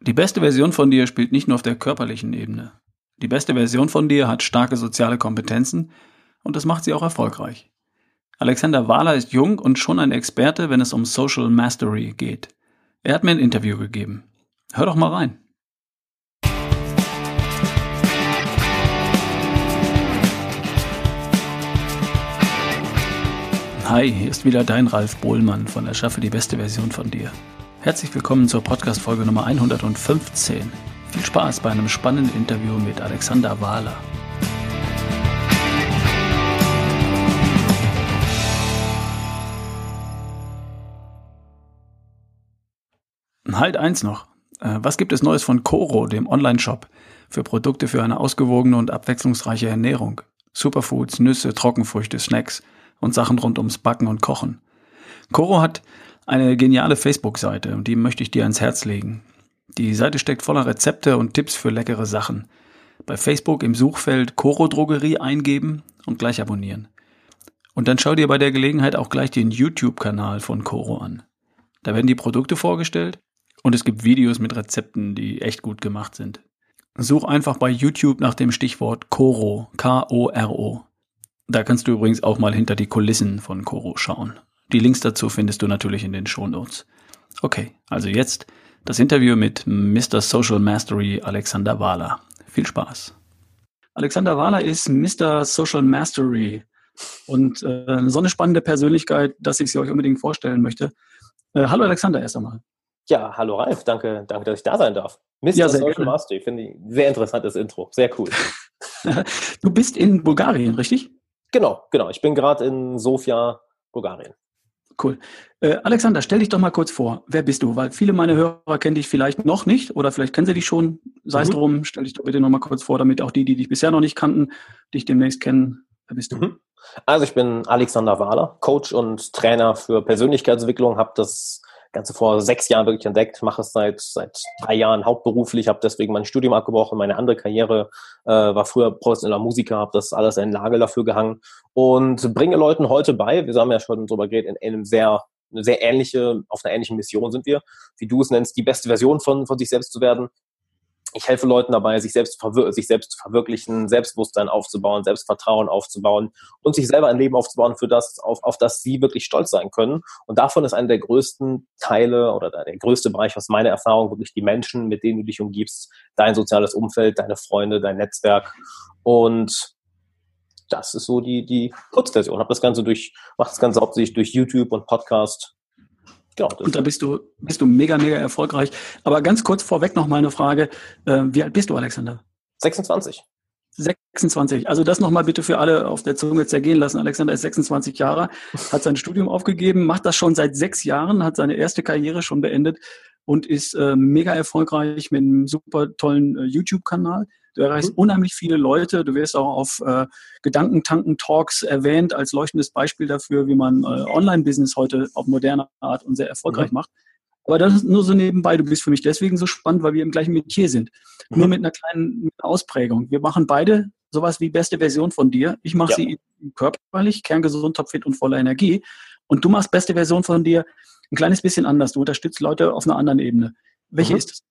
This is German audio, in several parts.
Die beste Version von dir spielt nicht nur auf der körperlichen Ebene. Die beste Version von dir hat starke soziale Kompetenzen und das macht sie auch erfolgreich. Alexander Wahler ist jung und schon ein Experte, wenn es um Social Mastery geht. Er hat mir ein Interview gegeben. Hör doch mal rein. Hi, hier ist wieder dein Ralf Bohlmann von Erschaffe die beste Version von dir. Herzlich willkommen zur Podcast-Folge Nummer 115. Viel Spaß bei einem spannenden Interview mit Alexander Wahler. Halt eins noch. Äh, was gibt es Neues von Coro, dem Online-Shop, für Produkte für eine ausgewogene und abwechslungsreiche Ernährung? Superfoods, Nüsse, Trockenfrüchte, Snacks – und Sachen rund ums Backen und Kochen. Coro hat eine geniale Facebook-Seite und die möchte ich dir ans Herz legen. Die Seite steckt voller Rezepte und Tipps für leckere Sachen. Bei Facebook im Suchfeld Coro Drogerie eingeben und gleich abonnieren. Und dann schau dir bei der Gelegenheit auch gleich den YouTube-Kanal von Coro an. Da werden die Produkte vorgestellt und es gibt Videos mit Rezepten, die echt gut gemacht sind. Such einfach bei YouTube nach dem Stichwort Coro, K-O-R-O. Da kannst du übrigens auch mal hinter die Kulissen von Koro schauen. Die Links dazu findest du natürlich in den Shownotes. Okay, also jetzt das Interview mit Mr. Social Mastery Alexander Wahler. Viel Spaß. Alexander Wahler ist Mr. Social Mastery und äh, so eine spannende Persönlichkeit, dass ich sie euch unbedingt vorstellen möchte. Äh, hallo Alexander erst einmal. Ja, hallo Ralf, danke, danke, dass ich da sein darf. Mr. Ja, Social gerne. Mastery, finde ich sehr interessantes Intro, sehr cool. du bist in Bulgarien, richtig? Genau, genau. Ich bin gerade in Sofia, Bulgarien. Cool. Äh, Alexander, stell dich doch mal kurz vor. Wer bist du? Weil viele meiner Hörer kennen dich vielleicht noch nicht oder vielleicht kennen sie dich schon. Sei es mhm. drum, stell dich doch bitte noch mal kurz vor, damit auch die, die dich bisher noch nicht kannten, dich demnächst kennen. Wer bist du? Mhm. Also ich bin Alexander Wahler, Coach und Trainer für Persönlichkeitsentwicklung, habe das Ganze vor sechs Jahren wirklich entdeckt, mache es seit, seit drei Jahren hauptberuflich, habe deswegen mein Studium abgebrochen, meine andere Karriere, äh, war früher professioneller Musiker, habe das alles in Lage dafür gehangen und bringe Leuten heute bei, wir haben ja schon drüber geredet, in einem sehr eine sehr ähnliche, auf einer ähnlichen Mission sind wir, wie du es nennst, die beste Version von, von sich selbst zu werden, ich helfe Leuten dabei, sich selbst, sich selbst zu verwirklichen, Selbstbewusstsein aufzubauen, Selbstvertrauen aufzubauen und sich selber ein Leben aufzubauen, für das, auf, auf das sie wirklich stolz sein können. Und davon ist einer der größten Teile oder der größte Bereich aus meiner Erfahrung wirklich die Menschen, mit denen du dich umgibst, dein soziales Umfeld, deine Freunde, dein Netzwerk. Und das ist so die, die Kurzversion. Hab das Ganze durch, mache das Ganze hauptsächlich durch YouTube und Podcast Genau, und da bist du, bist du mega, mega erfolgreich. Aber ganz kurz vorweg noch mal eine Frage. Äh, wie alt bist du, Alexander? 26. 26. Also das nochmal bitte für alle auf der Zunge zergehen lassen. Alexander ist 26 Jahre, hat sein Studium aufgegeben, macht das schon seit sechs Jahren, hat seine erste Karriere schon beendet und ist äh, mega erfolgreich mit einem super tollen äh, YouTube-Kanal. Du erreichst mhm. unheimlich viele Leute. Du wirst auch auf äh, Gedankentanken-Talks erwähnt als leuchtendes Beispiel dafür, wie man äh, Online-Business heute auf moderne Art und sehr erfolgreich mhm. macht. Aber das ist nur so nebenbei. Du bist für mich deswegen so spannend, weil wir im gleichen Metier sind. Mhm. Nur mit einer kleinen Ausprägung. Wir machen beide sowas wie beste Version von dir. Ich mache ja. sie körperlich, kerngesund, topfit und voller Energie. Und du machst beste Version von dir ein kleines bisschen anders. Du unterstützt Leute auf einer anderen Ebene. Welche mhm. ist es?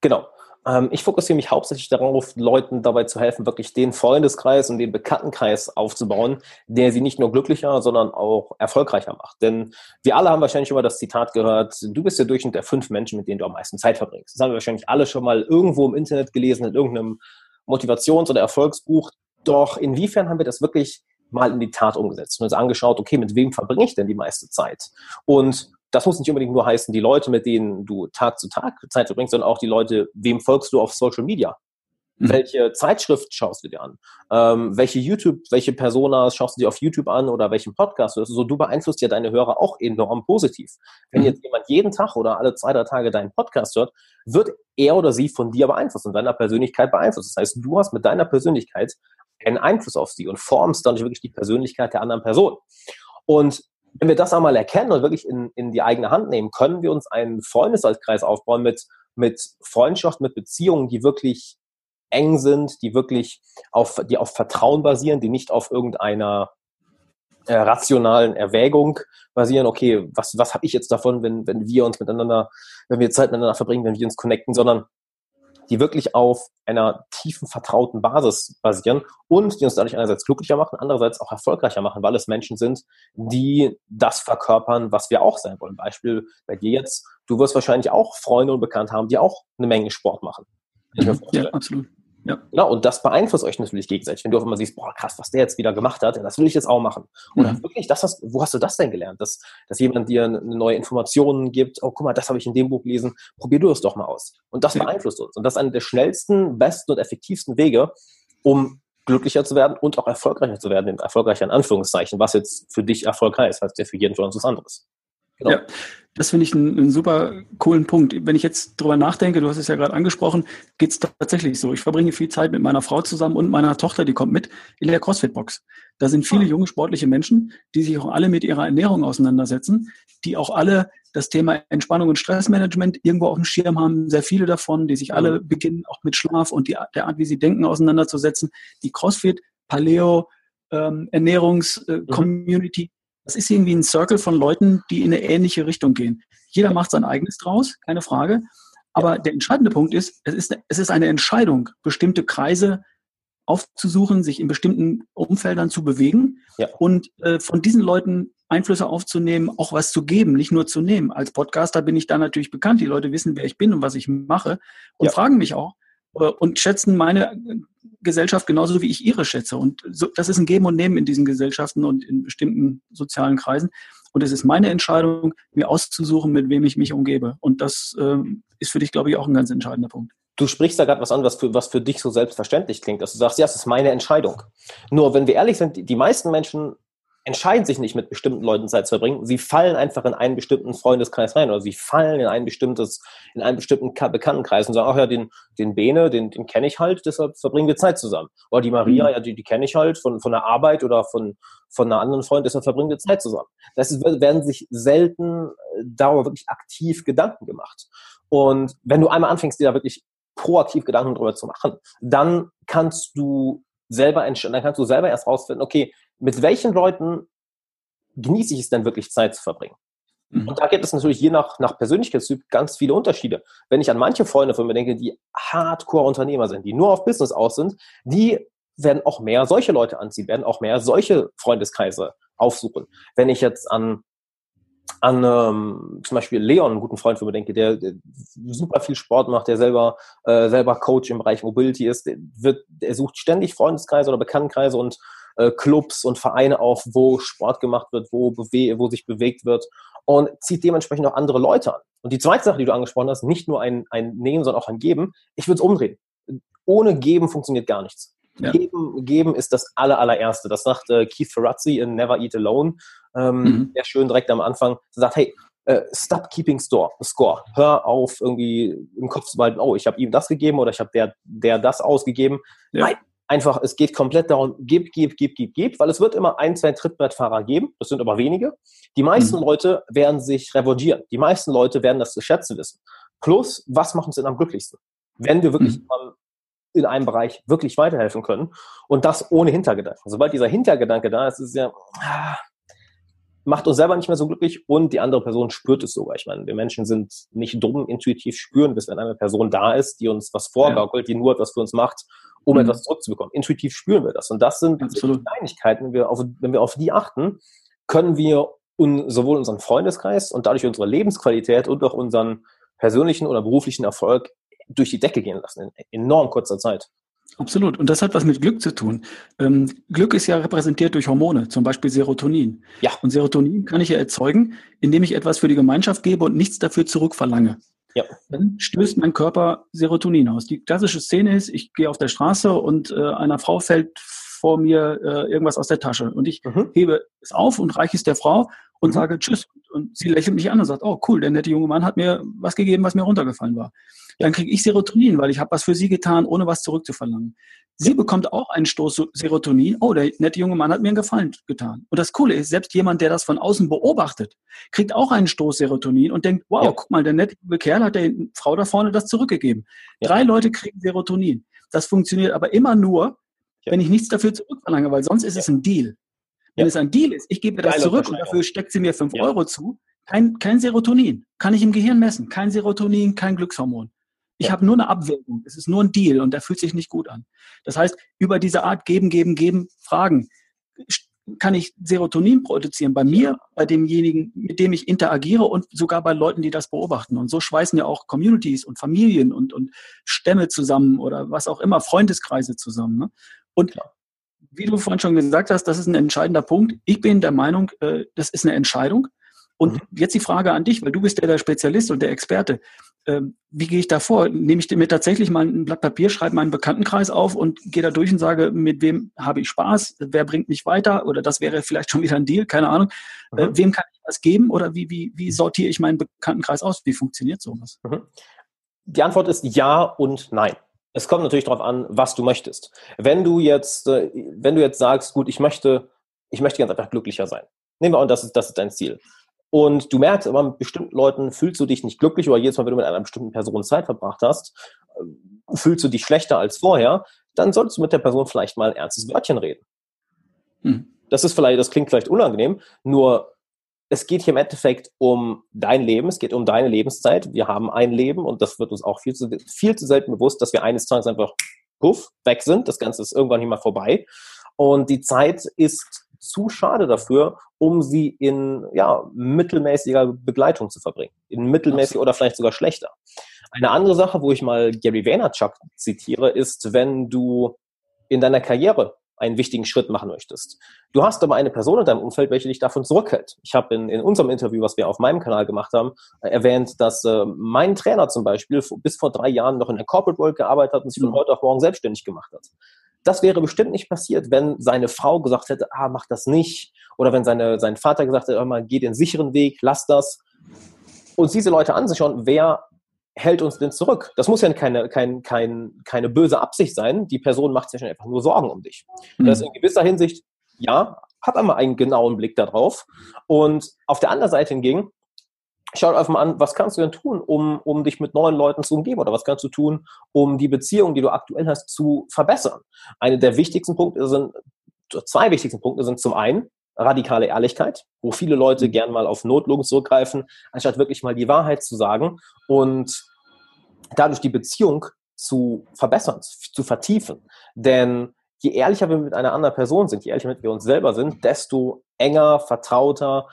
Genau. Ähm, ich fokussiere mich hauptsächlich darauf, Leuten dabei zu helfen, wirklich den Freundeskreis und den Bekanntenkreis aufzubauen, der sie nicht nur glücklicher, sondern auch erfolgreicher macht. Denn wir alle haben wahrscheinlich immer das Zitat gehört, du bist der Durchschnitt der fünf Menschen, mit denen du am meisten Zeit verbringst. Das haben wir wahrscheinlich alle schon mal irgendwo im Internet gelesen, in irgendeinem Motivations- oder Erfolgsbuch. Doch inwiefern haben wir das wirklich mal in die Tat umgesetzt und uns angeschaut, okay, mit wem verbringe ich denn die meiste Zeit? Und das muss nicht unbedingt nur heißen, die Leute, mit denen du Tag zu Tag Zeit verbringst, sondern auch die Leute, wem folgst du auf Social Media? Mhm. Welche Zeitschrift schaust du dir an? Ähm, welche YouTube, welche Personas schaust du dir auf YouTube an oder welchen Podcast? Also so, du beeinflusst ja deine Hörer auch enorm positiv. Wenn mhm. jetzt jemand jeden Tag oder alle zwei, drei Tage deinen Podcast hört, wird er oder sie von dir beeinflusst und deiner Persönlichkeit beeinflusst. Das heißt, du hast mit deiner Persönlichkeit einen Einfluss auf sie und formst dann wirklich die Persönlichkeit der anderen Person. Und wenn wir das einmal erkennen und wirklich in, in die eigene Hand nehmen, können wir uns einen Freundeskreis aufbauen mit, mit Freundschaft, mit Beziehungen, die wirklich eng sind, die wirklich auf, die auf Vertrauen basieren, die nicht auf irgendeiner äh, rationalen Erwägung basieren, okay, was, was habe ich jetzt davon, wenn, wenn wir uns miteinander, wenn wir Zeit miteinander verbringen, wenn wir uns connecten, sondern die wirklich auf einer tiefen, vertrauten Basis basieren und die uns dadurch einerseits glücklicher machen, andererseits auch erfolgreicher machen, weil es Menschen sind, die das verkörpern, was wir auch sein wollen. Beispiel bei dir jetzt, du wirst wahrscheinlich auch Freunde und Bekannte haben, die auch eine Menge Sport machen. Ja, absolut. Ja. Genau, und das beeinflusst euch natürlich gegenseitig. Wenn du auf einmal siehst, boah, krass, was der jetzt wieder gemacht hat, das will ich jetzt auch machen. Oder mhm. wirklich, das hast, wo hast du das denn gelernt? Dass, dass jemand dir eine neue Informationen gibt, oh, guck mal, das habe ich in dem Buch gelesen, probier du es doch mal aus. Und das ja. beeinflusst uns. Und das ist einer der schnellsten, besten und effektivsten Wege, um glücklicher zu werden und auch erfolgreicher zu werden, erfolgreicher in Anführungszeichen, was jetzt für dich erfolgreich ist, heißt ja für jeden von uns was anderes. Genau. Ja, das finde ich einen, einen, super coolen Punkt. Wenn ich jetzt drüber nachdenke, du hast es ja gerade angesprochen, geht es tatsächlich so. Ich verbringe viel Zeit mit meiner Frau zusammen und meiner Tochter, die kommt mit in der CrossFit-Box. Da sind viele ah. junge sportliche Menschen, die sich auch alle mit ihrer Ernährung auseinandersetzen, die auch alle das Thema Entspannung und Stressmanagement irgendwo auf dem Schirm haben. Sehr viele davon, die sich alle beginnen, auch mit Schlaf und die, der Art, wie sie denken, auseinanderzusetzen. Die CrossFit, Paleo, ähm, Ernährungs-Community äh, mhm. Das ist irgendwie ein Circle von Leuten, die in eine ähnliche Richtung gehen. Jeder macht sein eigenes draus, keine Frage. Aber der entscheidende Punkt ist, es ist, es ist eine Entscheidung, bestimmte Kreise aufzusuchen, sich in bestimmten Umfeldern zu bewegen ja. und äh, von diesen Leuten Einflüsse aufzunehmen, auch was zu geben, nicht nur zu nehmen. Als Podcaster bin ich da natürlich bekannt. Die Leute wissen, wer ich bin und was ich mache und ja. fragen mich auch äh, und schätzen meine Gesellschaft genauso wie ich ihre schätze. Und so, das ist ein Geben und Nehmen in diesen Gesellschaften und in bestimmten sozialen Kreisen. Und es ist meine Entscheidung, mir auszusuchen, mit wem ich mich umgebe. Und das äh, ist für dich, glaube ich, auch ein ganz entscheidender Punkt. Du sprichst da gerade was an, was für, was für dich so selbstverständlich klingt, dass du sagst, ja, es ist meine Entscheidung. Nur, wenn wir ehrlich sind, die meisten Menschen entscheiden sich nicht mit bestimmten Leuten Zeit zu verbringen. Sie fallen einfach in einen bestimmten Freundeskreis rein oder sie fallen in ein bestimmtes, in einen bestimmten Bekanntenkreis und sagen, ach ja, den, den Bene, den, den kenne ich halt, deshalb verbringen wir Zeit zusammen. Oder die Maria, mhm. ja, die, die kenne ich halt von, von der Arbeit oder von, von einer anderen Freundin, deshalb verbringen wir Zeit zusammen. Das ist, werden sich selten äh, darüber wirklich aktiv Gedanken gemacht. Und wenn du einmal anfängst, dir da wirklich proaktiv Gedanken drüber zu machen, dann kannst du selber entscheiden, dann kannst du selber erst rausfinden, okay, mit welchen Leuten genieße ich es denn wirklich Zeit zu verbringen? Mhm. Und da gibt es natürlich je nach, nach Persönlichkeitstyp ganz viele Unterschiede. Wenn ich an manche Freunde von mir denke, die Hardcore-Unternehmer sind, die nur auf Business aus sind, die werden auch mehr solche Leute anziehen, werden auch mehr solche Freundeskreise aufsuchen. Wenn ich jetzt an an ähm, zum Beispiel Leon, einen guten Freund von mir denke, der, der super viel Sport macht, der selber äh, selber Coach im Bereich Mobility ist, der, wird, der sucht ständig Freundeskreise oder Bekanntenkreise und äh, Clubs und Vereine auf, wo Sport gemacht wird, wo, bewe wo sich bewegt wird und zieht dementsprechend auch andere Leute an. Und die zweite Sache, die du angesprochen hast, nicht nur ein, ein Nehmen, sondern auch ein Geben. Ich würde es umdrehen. Ohne Geben funktioniert gar nichts. Ja. Geben, geben ist das aller, allererste. Das sagt äh, Keith Ferrazzi in Never Eat Alone. Ähm, mhm. Der schön direkt am Anfang Er sagt, hey, äh, stop keeping store, score. Hör auf, irgendwie im Kopf zu behalten, oh, ich habe ihm das gegeben oder ich habe der, der das ausgegeben. Ja. Nein, einfach, es geht komplett darum, gib, gib, gib, gib, gib, weil es wird immer ein, zwei Trittbrettfahrer geben, das sind aber wenige. Die meisten mhm. Leute werden sich revanchieren. Die meisten Leute werden das zu schätzen wissen. Plus, was macht uns denn am glücklichsten? Wenn wir wirklich mhm. In einem Bereich wirklich weiterhelfen können und das ohne Hintergedanken. Sobald dieser Hintergedanke da ist, ist es ja, ah, macht uns selber nicht mehr so glücklich und die andere Person spürt es sogar. Ich meine, wir Menschen sind nicht dumm, intuitiv spüren, bis wenn eine Person da ist, die uns was vorgaukelt, die nur etwas für uns macht, um mhm. etwas zurückzubekommen. Intuitiv spüren wir das. Und das sind Absolut. Kleinigkeiten, wenn wir, auf, wenn wir auf die achten, können wir un, sowohl unseren Freundeskreis und dadurch unsere Lebensqualität und auch unseren persönlichen oder beruflichen Erfolg durch die Decke gehen lassen in enorm kurzer Zeit. Absolut. Und das hat was mit Glück zu tun. Ähm, Glück ist ja repräsentiert durch Hormone, zum Beispiel Serotonin. Ja. Und Serotonin kann ich ja erzeugen, indem ich etwas für die Gemeinschaft gebe und nichts dafür zurückverlange. Ja. Dann stößt mein Körper Serotonin aus. Die klassische Szene ist, ich gehe auf der Straße und äh, einer Frau fällt vor mir äh, irgendwas aus der Tasche. Und ich mhm. hebe es auf und reiche es der Frau und mhm. sage Tschüss. Und sie lächelt mich an und sagt, oh cool, der nette junge Mann hat mir was gegeben, was mir runtergefallen war dann kriege ich Serotonin, weil ich habe was für sie getan, ohne was zurückzuverlangen. Sie ja. bekommt auch einen Stoß Serotonin. Oh, der nette junge Mann hat mir einen Gefallen getan. Und das Coole ist, selbst jemand, der das von außen beobachtet, kriegt auch einen Stoß Serotonin und denkt, wow, ja. guck mal, der nette Kerl hat der Frau da vorne das zurückgegeben. Ja. Drei Leute kriegen Serotonin. Das funktioniert aber immer nur, wenn ich nichts dafür zurückverlange, weil sonst ist es ein Deal. Wenn ja. es ein Deal ist, ich gebe das zurück und dafür steckt sie mir 5 ja. Euro zu, kein, kein Serotonin. Kann ich im Gehirn messen. Kein Serotonin, kein Glückshormon. Ich ja. habe nur eine Abwägung. Es ist nur ein Deal und der fühlt sich nicht gut an. Das heißt, über diese Art geben, geben, geben, fragen, kann ich Serotonin produzieren bei mir, bei demjenigen, mit dem ich interagiere und sogar bei Leuten, die das beobachten. Und so schweißen ja auch Communities und Familien und, und Stämme zusammen oder was auch immer, Freundeskreise zusammen. Ne? Und Klar. Wie du vorhin schon gesagt hast, das ist ein entscheidender Punkt. Ich bin der Meinung, äh, das ist eine Entscheidung. Und mhm. jetzt die Frage an dich, weil du bist ja der Spezialist und der Experte. Ähm, wie gehe ich da vor? Nehme ich mir tatsächlich mal ein Blatt Papier, schreibe meinen Bekanntenkreis auf und gehe da durch und sage, mit wem habe ich Spaß? Wer bringt mich weiter? Oder das wäre vielleicht schon wieder ein Deal, keine Ahnung. Äh, mhm. wem kann ich was geben? Oder wie, wie, wie sortiere ich meinen Bekanntenkreis aus? Wie funktioniert sowas? Mhm. Die Antwort ist ja und nein. Es kommt natürlich darauf an, was du möchtest. Wenn du jetzt, äh, wenn du jetzt sagst, gut, ich möchte, ich möchte ganz einfach glücklicher sein. Nehmen wir an, das ist, das ist dein Ziel. Und du merkst aber, mit bestimmten Leuten fühlst du dich nicht glücklich oder jedes Mal, wenn du mit einer bestimmten Person Zeit verbracht hast, äh, fühlst du dich schlechter als vorher, dann solltest du mit der Person vielleicht mal ein ernstes Wörtchen reden. Hm. Das ist vielleicht, das klingt vielleicht unangenehm, nur es geht hier im Endeffekt um dein Leben, es geht um deine Lebenszeit. Wir haben ein Leben und das wird uns auch viel zu, viel zu selten bewusst, dass wir eines Tages einfach puff, weg sind. Das Ganze ist irgendwann nicht mal vorbei. Und die Zeit ist zu schade dafür, um sie in ja, mittelmäßiger Begleitung zu verbringen. In mittelmäßig oder vielleicht sogar schlechter. Eine andere Sache, wo ich mal Gary Vaynerchuk zitiere, ist, wenn du in deiner Karriere einen wichtigen Schritt machen möchtest. Du hast aber eine Person in deinem Umfeld, welche dich davon zurückhält. Ich habe in, in unserem Interview, was wir auf meinem Kanal gemacht haben, äh, erwähnt, dass äh, mein Trainer zum Beispiel bis vor drei Jahren noch in der Corporate World gearbeitet hat und sich von mhm. heute auf morgen selbstständig gemacht hat. Das wäre bestimmt nicht passiert, wenn seine Frau gesagt hätte, ah, mach das nicht. Oder wenn seine, sein Vater gesagt hätte, mal, geh den sicheren Weg, lass das. Und diese Leute anzuschauen, wer hält uns denn zurück? Das muss ja keine, kein, kein, keine böse Absicht sein. Die Person macht sich ja einfach nur Sorgen um dich. Mhm. Das ist in gewisser Hinsicht, ja, hab einmal einen genauen Blick darauf. Und auf der anderen Seite hingegen, schau einfach mal an, was kannst du denn tun, um, um dich mit neuen Leuten zu umgeben oder was kannst du tun, um die Beziehung, die du aktuell hast, zu verbessern. Eine der wichtigsten Punkte sind, zwei wichtigsten Punkte sind zum einen radikale Ehrlichkeit, wo viele Leute gern mal auf Notlungen zurückgreifen, anstatt wirklich mal die Wahrheit zu sagen und dadurch die Beziehung zu verbessern, zu vertiefen. Denn je ehrlicher wir mit einer anderen Person sind, je ehrlicher mit wir uns selber sind, desto enger, vertrauter,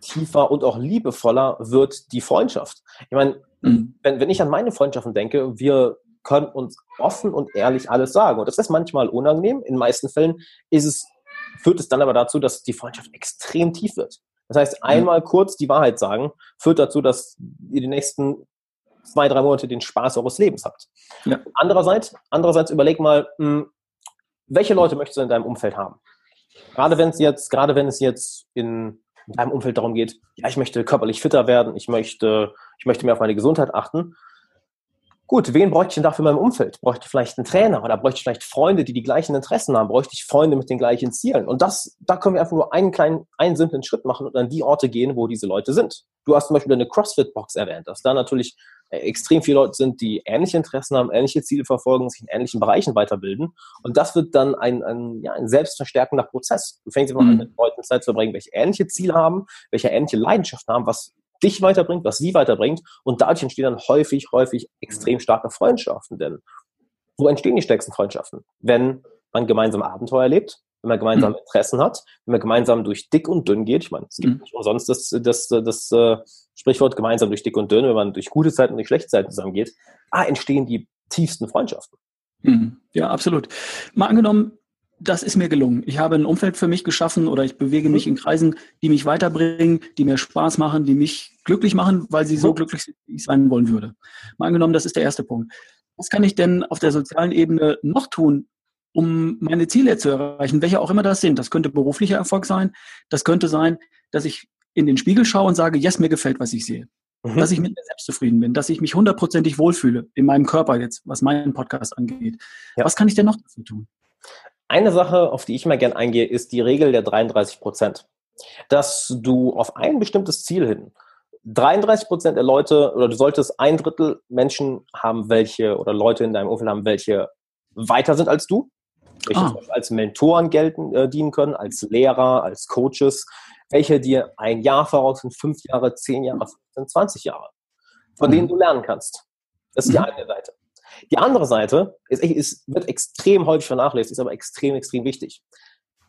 tiefer und auch liebevoller wird die Freundschaft. Ich meine, mhm. wenn, wenn ich an meine Freundschaften denke, wir können uns offen und ehrlich alles sagen. Und das ist manchmal unangenehm. In meisten Fällen ist es, führt es dann aber dazu, dass die Freundschaft extrem tief wird. Das heißt, mhm. einmal kurz die Wahrheit sagen, führt dazu, dass ihr die nächsten zwei, drei Monate den Spaß eures Lebens habt. Ja. Andererseits, andererseits überleg mal, hm, welche Leute möchtest du in deinem Umfeld haben? Gerade wenn es jetzt, gerade wenn es jetzt in deinem Umfeld darum geht, ja, ich möchte körperlich fitter werden, ich möchte, ich möchte mehr auf meine Gesundheit achten. Gut, wen bräuchte ich denn dafür in meinem Umfeld? Bräuchte ich vielleicht einen Trainer oder bräuchte ich vielleicht Freunde, die die gleichen Interessen haben? Bräuchte ich Freunde mit den gleichen Zielen? Und das, da können wir einfach nur einen kleinen, einen simplen Schritt machen und an die Orte gehen, wo diese Leute sind. Du hast zum Beispiel eine CrossFit-Box erwähnt, dass da natürlich äh, extrem viele Leute sind, die ähnliche Interessen haben, ähnliche Ziele verfolgen, sich in ähnlichen Bereichen weiterbilden. Und das wird dann ein, ein, ja, ein selbstverstärkender Prozess. Du fängst immer mhm. an, mit Leuten Zeit zu verbringen, welche ähnliche Ziele haben, welche ähnliche Leidenschaften haben, was dich weiterbringt, was sie weiterbringt. Und dadurch entstehen dann häufig, häufig extrem starke Freundschaften. Denn wo entstehen die stärksten Freundschaften? Wenn man gemeinsam Abenteuer erlebt, wenn man gemeinsam mhm. Interessen hat, wenn man gemeinsam durch dick und dünn geht. Ich meine, es gibt mhm. nicht umsonst das, das, das, das äh, Sprichwort gemeinsam durch dick und dünn, wenn man durch gute Zeiten und durch schlechte Zeiten zusammengeht, ah, entstehen die tiefsten Freundschaften. Mhm. Ja, absolut. Mal angenommen, das ist mir gelungen. Ich habe ein Umfeld für mich geschaffen oder ich bewege mich in Kreisen, die mich weiterbringen, die mir Spaß machen, die mich glücklich machen, weil sie so mhm. glücklich sind, wie ich sein wollen würde. Mal angenommen, das ist der erste Punkt. Was kann ich denn auf der sozialen Ebene noch tun, um meine Ziele zu erreichen, welche auch immer das sind. Das könnte beruflicher Erfolg sein. Das könnte sein, dass ich in den Spiegel schaue und sage, yes, mir gefällt, was ich sehe. Mhm. Dass ich mit mir selbst zufrieden bin, dass ich mich hundertprozentig wohlfühle in meinem Körper jetzt, was meinen Podcast angeht. Ja. Was kann ich denn noch dafür tun? Eine Sache, auf die ich mal gern eingehe, ist die Regel der 33 Prozent. Dass du auf ein bestimmtes Ziel hin 33 Prozent der Leute oder du solltest ein Drittel Menschen haben, welche oder Leute in deinem Umfeld haben, welche weiter sind als du welche ah. als Mentoren gelten, äh, dienen können, als Lehrer, als Coaches, welche dir ein Jahr voraus sind, fünf Jahre, zehn Jahre, 15, 20 Jahre, von mhm. denen du lernen kannst. Das ist die mhm. eine Seite. Die andere Seite ist, ist, wird extrem häufig vernachlässigt, ist aber extrem, extrem wichtig.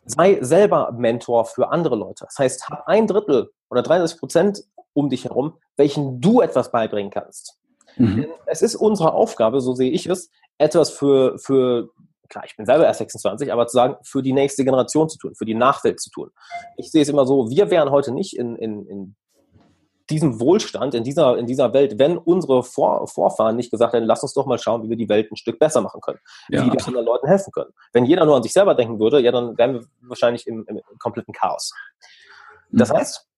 Sei selber Mentor für andere Leute. Das heißt, hab ein Drittel oder 33 Prozent um dich herum, welchen du etwas beibringen kannst. Mhm. Es ist unsere Aufgabe, so sehe ich es, etwas für, für, klar, ich bin selber erst 26, aber zu sagen, für die nächste Generation zu tun, für die Nachwelt zu tun. Ich sehe es immer so, wir wären heute nicht in, in, in diesem Wohlstand, in dieser, in dieser Welt, wenn unsere Vor Vorfahren nicht gesagt hätten, lass uns doch mal schauen, wie wir die Welt ein Stück besser machen können, ja, wie wir anderen Leuten helfen können. Wenn jeder nur an sich selber denken würde, ja, dann wären wir wahrscheinlich im, im kompletten Chaos. Das mhm. heißt,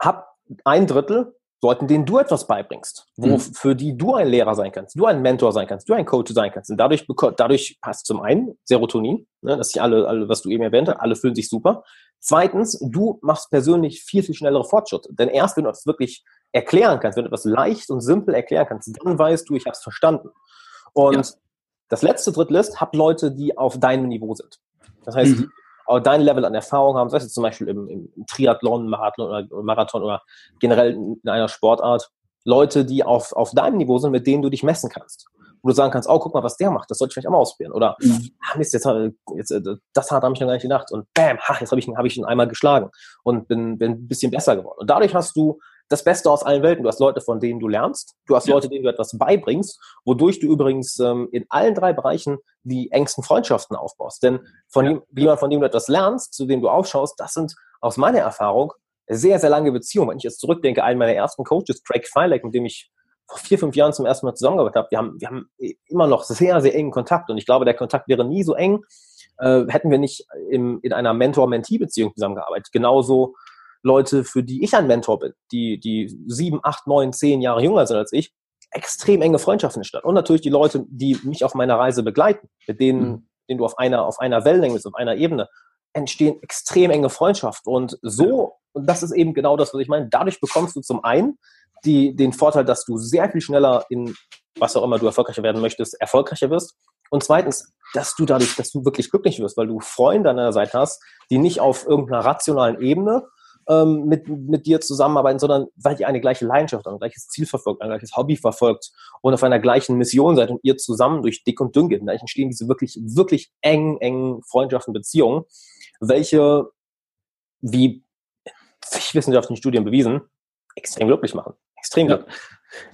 hab ein Drittel Leuten, denen du etwas beibringst, wo, mhm. für die du ein Lehrer sein kannst, du ein Mentor sein kannst, du ein Coach sein kannst. Und dadurch, dadurch passt zum einen Serotonin, ne, dass sich alle, alle, was du eben erwähnt hast, alle fühlen sich super. Zweitens, du machst persönlich viel, viel schnellere Fortschritte. Denn erst, wenn du das wirklich erklären kannst, wenn du etwas leicht und simpel erklären kannst, dann weißt du, ich habe es verstanden. Und ja. das letzte Drittel ist, hab Leute, die auf deinem Niveau sind. Das heißt, mhm aber dein Level an Erfahrung haben, sei es zum Beispiel im, im Triathlon, Marathon oder, Marathon oder generell in einer Sportart, Leute, die auf, auf deinem Niveau sind, mit denen du dich messen kannst. Wo du sagen kannst, oh, guck mal, was der macht, das sollte ich vielleicht auch mal ausprobieren. Oder, mhm. ah, Mist, jetzt, jetzt, das hat habe ich noch gar nicht gedacht. Und bam, ha, jetzt habe ich, hab ich ihn einmal geschlagen und bin, bin ein bisschen besser geworden. Und dadurch hast du das Beste aus allen Welten. Du hast Leute, von denen du lernst. Du hast ja. Leute, denen du etwas beibringst, wodurch du übrigens ähm, in allen drei Bereichen die engsten Freundschaften aufbaust. Denn von ja. jemand, von dem du etwas lernst, zu dem du aufschaust, das sind aus meiner Erfahrung sehr, sehr lange Beziehungen. Wenn ich jetzt zurückdenke, einen meiner ersten Coaches, Craig Feileck, mit dem ich vor vier, fünf Jahren zum ersten Mal zusammengearbeitet habe, wir haben, wir haben immer noch sehr, sehr engen Kontakt. Und ich glaube, der Kontakt wäre nie so eng, äh, hätten wir nicht im, in einer Mentor-Mentee-Beziehung zusammengearbeitet. Genauso Leute, für die ich ein Mentor bin, die, die sieben, acht, neun, zehn Jahre jünger sind als ich, extrem enge Freundschaften entstanden. Und natürlich die Leute, die mich auf meiner Reise begleiten, mit denen, mhm. denen du auf einer, auf einer Wellenlänge bist, auf einer Ebene, entstehen extrem enge Freundschaften. Und so, und das ist eben genau das, was ich meine, dadurch bekommst du zum einen die, den Vorteil, dass du sehr viel schneller in was auch immer du erfolgreicher werden möchtest, erfolgreicher wirst. Und zweitens, dass du dadurch, dass du wirklich glücklich wirst, weil du Freunde an deiner Seite hast, die nicht auf irgendeiner rationalen Ebene ähm, mit, mit dir zusammenarbeiten, sondern weil ihr eine gleiche Leidenschaft, ein gleiches Ziel verfolgt, ein gleiches Hobby verfolgt und auf einer gleichen Mission seid und ihr zusammen durch dick und dünn geht. Und entstehen diese wirklich, wirklich eng, engen Freundschaften, Beziehungen, welche, wie wissenschaftlichen Studien bewiesen, extrem glücklich machen. Extrem glücklich. Ja.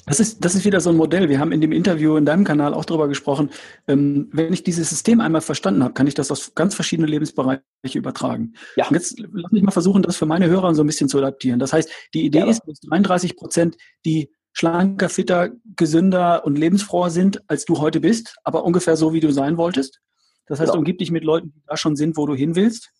Das ist, das ist wieder so ein Modell. Wir haben in dem Interview in deinem Kanal auch darüber gesprochen. Ähm, wenn ich dieses System einmal verstanden habe, kann ich das auf ganz verschiedene Lebensbereiche übertragen. Ja. Und jetzt lass mich mal versuchen, das für meine Hörer so ein bisschen zu adaptieren. Das heißt, die Idee ja. ist, dass 33 Prozent, die schlanker, fitter, gesünder und lebensfroher sind, als du heute bist, aber ungefähr so, wie du sein wolltest. Das heißt, genau. umgib dich mit Leuten, die da schon sind, wo du hin willst.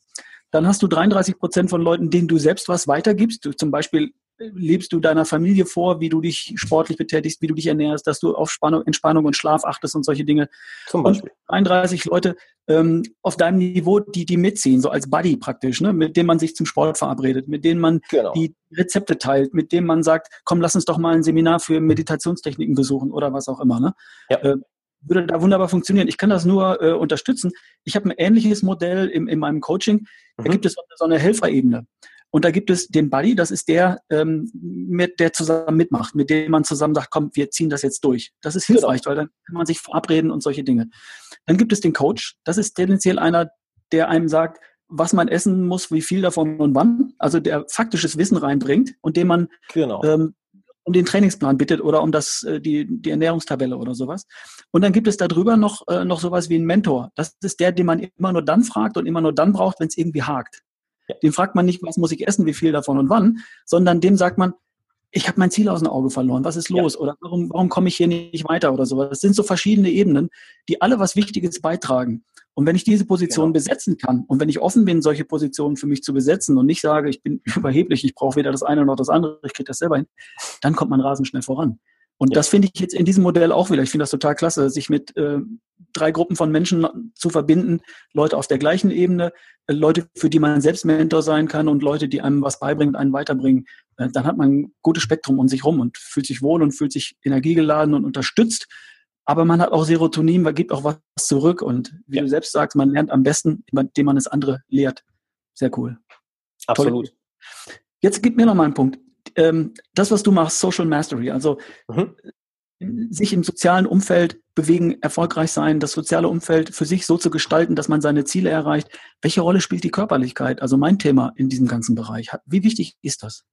Dann hast du 33 Prozent von Leuten, denen du selbst was weitergibst. Du, zum Beispiel lebst du deiner Familie vor, wie du dich sportlich betätigst, wie du dich ernährst, dass du auf Spannung, Entspannung und Schlaf achtest und solche Dinge. Zum Beispiel. Und 31 Leute ähm, auf deinem Niveau, die die mitziehen, so als Buddy praktisch, ne, mit denen man sich zum Sport verabredet, mit denen man genau. die Rezepte teilt, mit denen man sagt, komm, lass uns doch mal ein Seminar für Meditationstechniken besuchen oder was auch immer. Ne? Ja. Äh, würde da wunderbar funktionieren. Ich kann das nur äh, unterstützen. Ich habe ein ähnliches Modell im, in meinem Coaching. Da mhm. gibt es so eine Helferebene. Und da gibt es den Buddy, das ist der, ähm, mit, der zusammen mitmacht, mit dem man zusammen sagt, komm, wir ziehen das jetzt durch. Das ist hilfreich, genau. weil dann kann man sich verabreden und solche Dinge. Dann gibt es den Coach, das ist tendenziell einer, der einem sagt, was man essen muss, wie viel davon und wann, also der faktisches Wissen reinbringt und dem man genau. ähm, um den Trainingsplan bittet oder um das, äh, die, die Ernährungstabelle oder sowas. Und dann gibt es darüber noch, äh, noch sowas wie einen Mentor. Das ist der, den man immer nur dann fragt und immer nur dann braucht, wenn es irgendwie hakt. Dem fragt man nicht, was muss ich essen, wie viel davon und wann, sondern dem sagt man, ich habe mein Ziel aus dem Auge verloren, was ist los? Ja. Oder warum, warum komme ich hier nicht weiter oder sowas? Das sind so verschiedene Ebenen, die alle was Wichtiges beitragen. Und wenn ich diese Position genau. besetzen kann und wenn ich offen bin, solche Positionen für mich zu besetzen und nicht sage, ich bin überheblich, ich brauche weder das eine noch das andere, ich kriege das selber hin, dann kommt man rasend schnell voran. Und ja. das finde ich jetzt in diesem Modell auch wieder. Ich finde das total klasse, sich mit äh, drei Gruppen von Menschen zu verbinden, Leute auf der gleichen Ebene, äh, Leute, für die man selbst Mentor sein kann und Leute, die einem was beibringen, einen weiterbringen. Äh, dann hat man ein gutes Spektrum um sich rum und fühlt sich wohl und fühlt sich energiegeladen und unterstützt. aber man hat auch Serotonin, man gibt auch was zurück und wie ja. du selbst sagst, man lernt am besten, indem man es andere lehrt. Sehr cool. Absolut. Toll. Jetzt gib mir noch mal einen Punkt. Ähm, das, was du machst, Social Mastery, also mhm. Sich im sozialen Umfeld bewegen, erfolgreich sein, das soziale Umfeld für sich so zu gestalten, dass man seine Ziele erreicht. Welche Rolle spielt die Körperlichkeit? Also mein Thema in diesem ganzen Bereich. Wie wichtig ist das?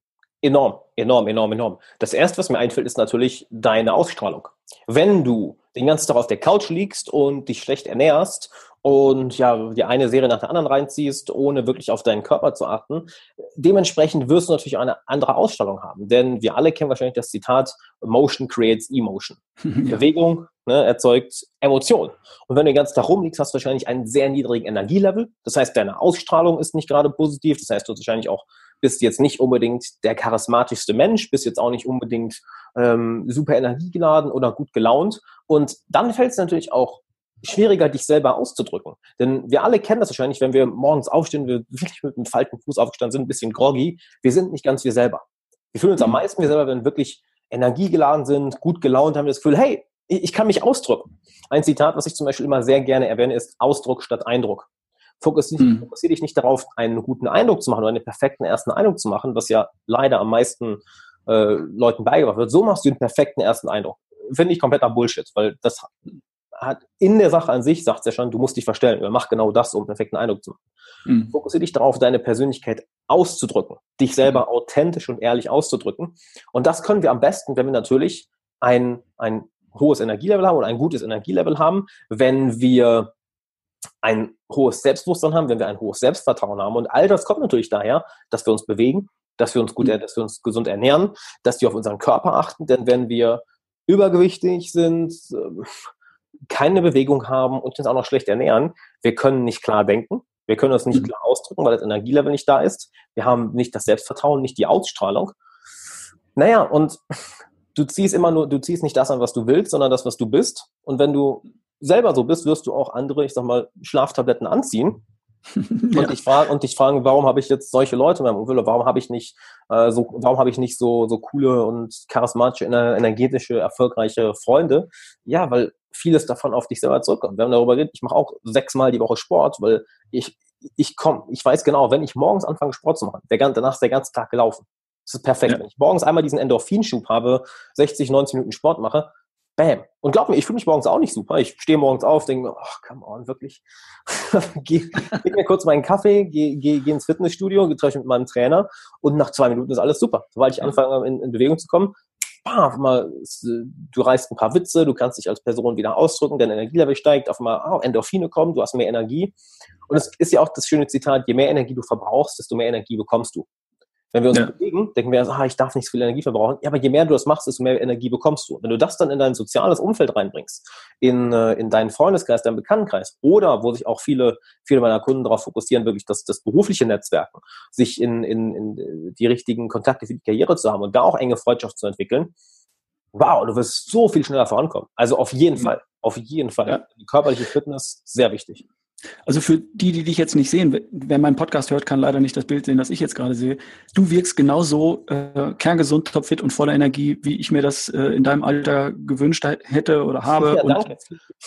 Enorm, enorm, enorm, enorm. Das erste, was mir einfällt, ist natürlich deine Ausstrahlung. Wenn du den ganzen Tag auf der Couch liegst und dich schlecht ernährst und ja, die eine Serie nach der anderen reinziehst, ohne wirklich auf deinen Körper zu achten, dementsprechend wirst du natürlich eine andere Ausstrahlung haben. Denn wir alle kennen wahrscheinlich das Zitat, Motion creates emotion. Ja. Bewegung ne, erzeugt Emotion. Und wenn du den ganzen Tag rumliegst, hast du wahrscheinlich einen sehr niedrigen Energielevel. Das heißt, deine Ausstrahlung ist nicht gerade positiv. Das heißt, du hast wahrscheinlich auch bist jetzt nicht unbedingt der charismatischste Mensch, bist jetzt auch nicht unbedingt ähm, super energiegeladen oder gut gelaunt. Und dann fällt es natürlich auch schwieriger, dich selber auszudrücken. Denn wir alle kennen das wahrscheinlich, wenn wir morgens aufstehen, wir wirklich mit einem falten Fuß aufgestanden sind, ein bisschen groggy. Wir sind nicht ganz wir selber. Wir fühlen uns am mhm. meisten wir selber, wenn wir wirklich energiegeladen sind, gut gelaunt, haben wir das Gefühl, hey, ich kann mich ausdrücken. Ein Zitat, was ich zum Beispiel immer sehr gerne erwähne, ist Ausdruck statt Eindruck. Fokussiere mhm. fokussier dich nicht darauf, einen guten Eindruck zu machen oder einen perfekten ersten Eindruck zu machen, was ja leider am meisten äh, Leuten beigebracht wird. So machst du den perfekten ersten Eindruck. Finde ich kompletter Bullshit, weil das hat in der Sache an sich, sagt es ja schon, du musst dich verstellen oder mach genau das, um einen perfekten Eindruck zu machen. Mhm. Fokussiere dich darauf, deine Persönlichkeit auszudrücken, dich selber mhm. authentisch und ehrlich auszudrücken. Und das können wir am besten, wenn wir natürlich ein, ein hohes Energielevel haben oder ein gutes Energielevel haben, wenn wir ein hohes Selbstbewusstsein haben, wenn wir ein hohes Selbstvertrauen haben. Und all das kommt natürlich daher, dass wir uns bewegen, dass wir uns gut, mhm. dass wir uns gesund ernähren, dass wir auf unseren Körper achten. Denn wenn wir übergewichtig sind, ähm, keine Bewegung haben und uns auch noch schlecht ernähren, wir können nicht klar denken. Wir können uns nicht mhm. klar ausdrücken, weil das Energielevel nicht da ist. Wir haben nicht das Selbstvertrauen, nicht die Ausstrahlung. Naja, und du ziehst immer nur, du ziehst nicht das an, was du willst, sondern das, was du bist. Und wenn du selber so bist, wirst du auch andere, ich sag mal, Schlaftabletten anziehen. ja. und dich fragen und dich fragen, warum habe ich jetzt solche Leute in meinem Umfeld, warum habe ich nicht äh, so, warum habe ich nicht so so coole und charismatische, energetische, erfolgreiche Freunde? Ja, weil vieles davon auf dich selber zurückkommt. Wir haben darüber geredet, ich mache auch sechsmal die Woche Sport, weil ich ich komme, ich weiß genau, wenn ich morgens anfange Sport zu machen, der, danach ist der ganze Tag gelaufen. Das ist perfekt. Ja. Wenn ich morgens einmal diesen Endorphinschub habe, 60, 90 Minuten Sport mache, Bam. Und glaub mir, ich fühle mich morgens auch nicht super. Ich stehe morgens auf, denke mir, oh, come on, wirklich. geh, geh mir kurz meinen Kaffee, geh, geh, geh ins Fitnessstudio, treffe mit meinem Trainer und nach zwei Minuten ist alles super. Sobald ich anfange, in, in Bewegung zu kommen, bam, mal, du reißt ein paar Witze, du kannst dich als Person wieder ausdrücken, dein Energielevel steigt, auf einmal oh, Endorphine kommen, du hast mehr Energie. Und es ist ja auch das schöne Zitat, je mehr Energie du verbrauchst, desto mehr Energie bekommst du. Wenn wir uns ja. bewegen, denken wir, ah, ich darf nicht so viel Energie verbrauchen. Ja, aber je mehr du das machst, desto mehr Energie bekommst du. Wenn du das dann in dein soziales Umfeld reinbringst, in, äh, in deinen Freundeskreis, deinen Bekanntenkreis oder wo sich auch viele, viele meiner Kunden darauf fokussieren, wirklich das, das berufliche Netzwerken, sich in, in, in die richtigen Kontakte für die Karriere zu haben und da auch enge Freundschaft zu entwickeln, wow, du wirst so viel schneller vorankommen. Also auf jeden mhm. Fall, auf jeden Fall. Ja. Die körperliche Fitness, sehr wichtig. Also für die, die dich jetzt nicht sehen, wer meinen Podcast hört, kann leider nicht das Bild sehen, das ich jetzt gerade sehe. Du wirkst genauso äh, kerngesund, topfit und voller Energie, wie ich mir das äh, in deinem Alter gewünscht hätte oder habe. Ja, und danke.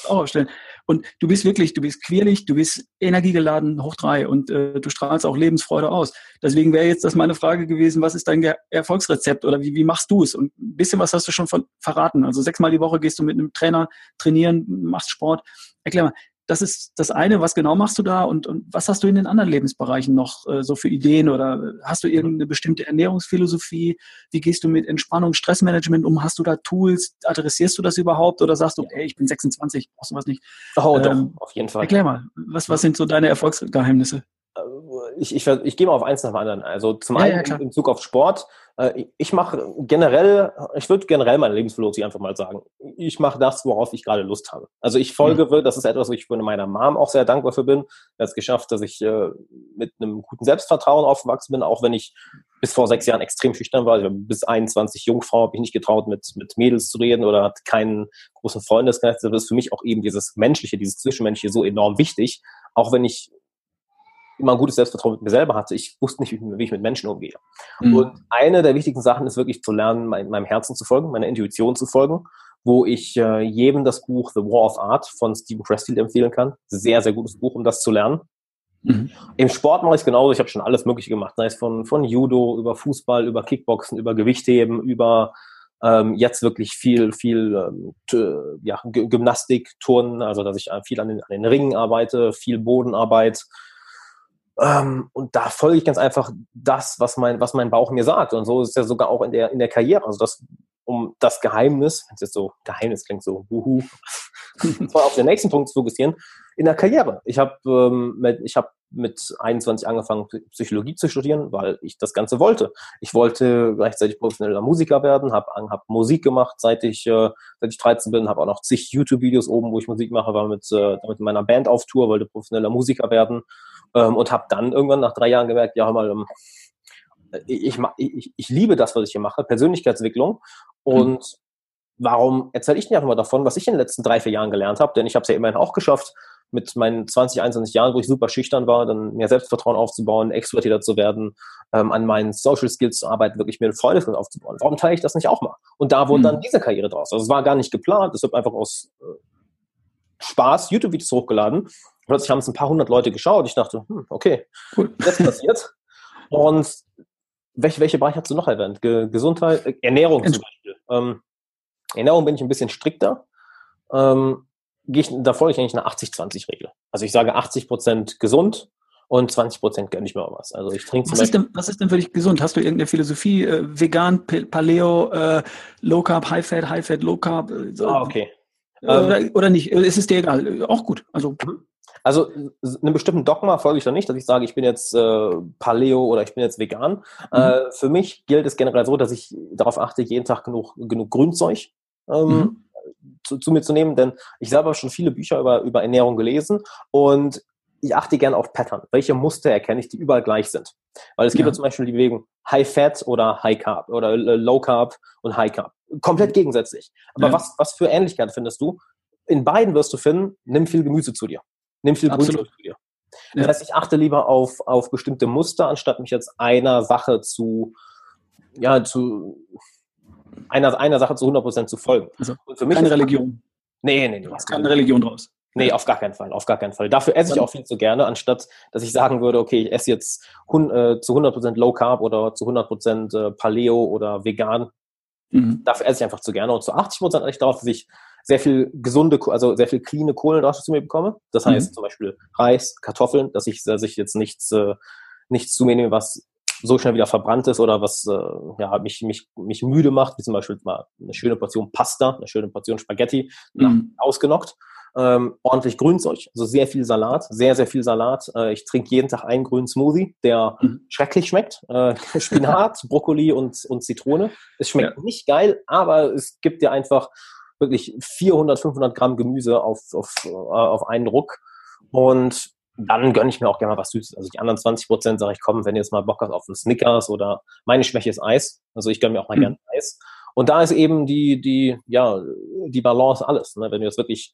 Auch stellen. Und du bist wirklich, du bist quirlig, du bist energiegeladen, hoch drei und äh, du strahlst auch Lebensfreude aus. Deswegen wäre jetzt das meine Frage gewesen, was ist dein Erfolgsrezept oder wie, wie machst du es? Und ein bisschen was hast du schon von, verraten. Also sechsmal die Woche gehst du mit einem Trainer trainieren, machst Sport. Erklär mal, das ist das eine, was genau machst du da und, und was hast du in den anderen Lebensbereichen noch äh, so für Ideen oder hast du irgendeine bestimmte Ernährungsphilosophie? Wie gehst du mit Entspannung, Stressmanagement um? Hast du da Tools? Adressierst du das überhaupt oder sagst du, ey, ich bin 26, brauchst du was nicht? Oh, ähm, doch, auf jeden Fall. Erklär mal, was, was sind so deine Erfolgsgeheimnisse? Äh, ich, ich, ich gehe mal auf eins nach dem anderen. Also zum ja, einen ja, in Bezug auf Sport. Äh, ich mache generell, ich würde generell meine Lebensphilosophie einfach mal sagen. Ich mache das, worauf ich gerade Lust habe. Also ich folge, mhm. das ist etwas, wo ich von meiner Mom auch sehr dankbar für bin. Er hat es geschafft, dass ich äh, mit einem guten Selbstvertrauen aufgewachsen bin, auch wenn ich bis vor sechs Jahren extrem schüchtern war. Also bis 21 Jungfrau habe ich nicht getraut, mit, mit Mädels zu reden oder hat keinen großen Freundeskreis. Das ist für mich auch eben dieses Menschliche, dieses Zwischenmenschliche so enorm wichtig. Auch wenn ich immer ein gutes Selbstvertrauen mit mir selber hatte. Ich wusste nicht, wie ich mit Menschen umgehe. Mhm. Und eine der wichtigsten Sachen ist wirklich zu lernen, mein, meinem Herzen zu folgen, meiner Intuition zu folgen wo ich äh, jedem das Buch The War of Art von Stephen Pressfield empfehlen kann. Sehr, sehr gutes Buch, um das zu lernen. Mhm. Im Sport mache ich es genauso. Ich habe schon alles Mögliche gemacht. Sei es von, von Judo über Fußball, über Kickboxen, über Gewichtheben, über ähm, jetzt wirklich viel, viel ähm, ja, Gymnastik, Turnen, also dass ich viel an den, an den Ringen arbeite, viel Bodenarbeit. Ähm, und da folge ich ganz einfach das, was mein, was mein Bauch mir sagt. Und so ist es ja sogar auch in der, in der Karriere. Also das, um das Geheimnis, wenn es jetzt so Geheimnis klingt, so wuhu, auf den nächsten Punkt zu fokussieren, in der Karriere. Ich habe ähm, mit, ich hab mit 21 angefangen, Psychologie zu studieren, weil ich das Ganze wollte. Ich wollte gleichzeitig professioneller Musiker werden, habe hab Musik gemacht, seit ich, äh, seit ich 13 bin, habe auch noch zig YouTube-Videos oben, wo ich Musik mache, war mit, äh, mit meiner Band auf Tour, wollte professioneller Musiker werden ähm, und habe dann irgendwann nach drei Jahren gemerkt, ja, mal, ähm, ich, ich, ich liebe das, was ich hier mache, Persönlichkeitsentwicklung. Und mhm. warum erzähle ich nicht einfach mal davon, was ich in den letzten drei, vier Jahren gelernt habe? Denn ich habe es ja immerhin auch geschafft, mit meinen 20, 21 Jahren, wo ich super schüchtern war, dann mehr Selbstvertrauen aufzubauen, extrovertierter zu werden, ähm, an meinen Social Skills zu arbeiten, wirklich mir eine Freude aufzubauen. Warum teile ich das nicht auch mal? Und da wurde mhm. dann diese Karriere draus. Also es war gar nicht geplant, es wird einfach aus äh, Spaß YouTube-Videos hochgeladen. Plötzlich haben es ein paar hundert Leute geschaut. Ich dachte, hm, okay, cool. jetzt passiert. Und welche, welche Bereiche hast du noch erwähnt? Ge Gesundheit, äh, Ernährung zum Beispiel. Ähm, Ernährung bin ich ein bisschen strikter. Ähm, ich, da folge ich eigentlich eine 80-20-Regel. Also ich sage 80 Prozent gesund und 20 Prozent gönne ich mir auch was. Also ich trinke was, ist denn, was ist denn für dich gesund? Hast du irgendeine Philosophie? Äh, vegan, Paleo, äh, Low Carb, High Fat, High Fat, Low Carb? Äh, so. Ah, okay. Äh, oder, ähm, oder nicht? Ist es dir egal? Auch gut. Also mhm. Also einem bestimmten Dogma folge ich doch nicht, dass ich sage, ich bin jetzt äh, Paleo oder ich bin jetzt vegan. Mhm. Äh, für mich gilt es generell so, dass ich darauf achte, jeden Tag genug, genug Grünzeug ähm, mhm. zu, zu, mir zu nehmen, denn ich selber habe schon viele Bücher über, über Ernährung gelesen und ich achte gerne auf Pattern. Welche Muster erkenne ich, die überall gleich sind? Weil es gibt ja, zum Beispiel die Bewegung High Fat oder High Carb oder Low Carb und High Carb. Komplett gegensätzlich. Aber ja. was, was für Ähnlichkeit findest du? In beiden wirst du finden, nimm viel Gemüse zu dir. Nimm viel Grünzeug zu dir. Das heißt, ich achte lieber auf, auf bestimmte Muster, anstatt mich jetzt einer Sache zu, ja, zu, einer, einer Sache zu 100% zu folgen. Also, für mich keine Religion. Nee, nee, nee. Du hast keine Religion draus. Nee, auf gar keinen Fall, auf gar keinen Fall. Dafür esse ich auch viel zu gerne, anstatt dass ich sagen würde, okay, ich esse jetzt äh, zu 100% Low Carb oder zu 100% äh, Paleo oder vegan. Mhm. Dafür esse ich einfach zu gerne und zu 80% eigentlich darauf, dass ich sehr viel gesunde, also sehr viel cleane Kohlenhydrate zu mir bekomme. Das mhm. heißt zum Beispiel Reis, Kartoffeln, dass ich, dass ich jetzt nichts, äh, nichts zu mir nehme, was so schnell wieder verbrannt ist oder was äh, ja, mich, mich, mich müde macht, wie zum Beispiel mal eine schöne Portion Pasta, eine schöne Portion Spaghetti, mhm. ausgenockt. Ähm, ordentlich Grünzeug, also sehr viel Salat, sehr, sehr viel Salat. Äh, ich trinke jeden Tag einen grünen Smoothie, der mhm. schrecklich schmeckt. Äh, Spinat, Brokkoli und, und Zitrone. Es schmeckt ja. nicht geil, aber es gibt dir einfach wirklich 400, 500 Gramm Gemüse auf, auf, äh, auf einen Ruck. Und dann gönne ich mir auch gerne mal was Süßes. Also die anderen 20 Prozent sage ich, komm, wenn ihr jetzt mal Bock habt auf einen Snickers oder meine Schwäche ist Eis. Also ich gönne mir auch mal mhm. gerne Eis. Und da ist eben die, die, ja, die Balance alles. Ne? Wenn du jetzt wirklich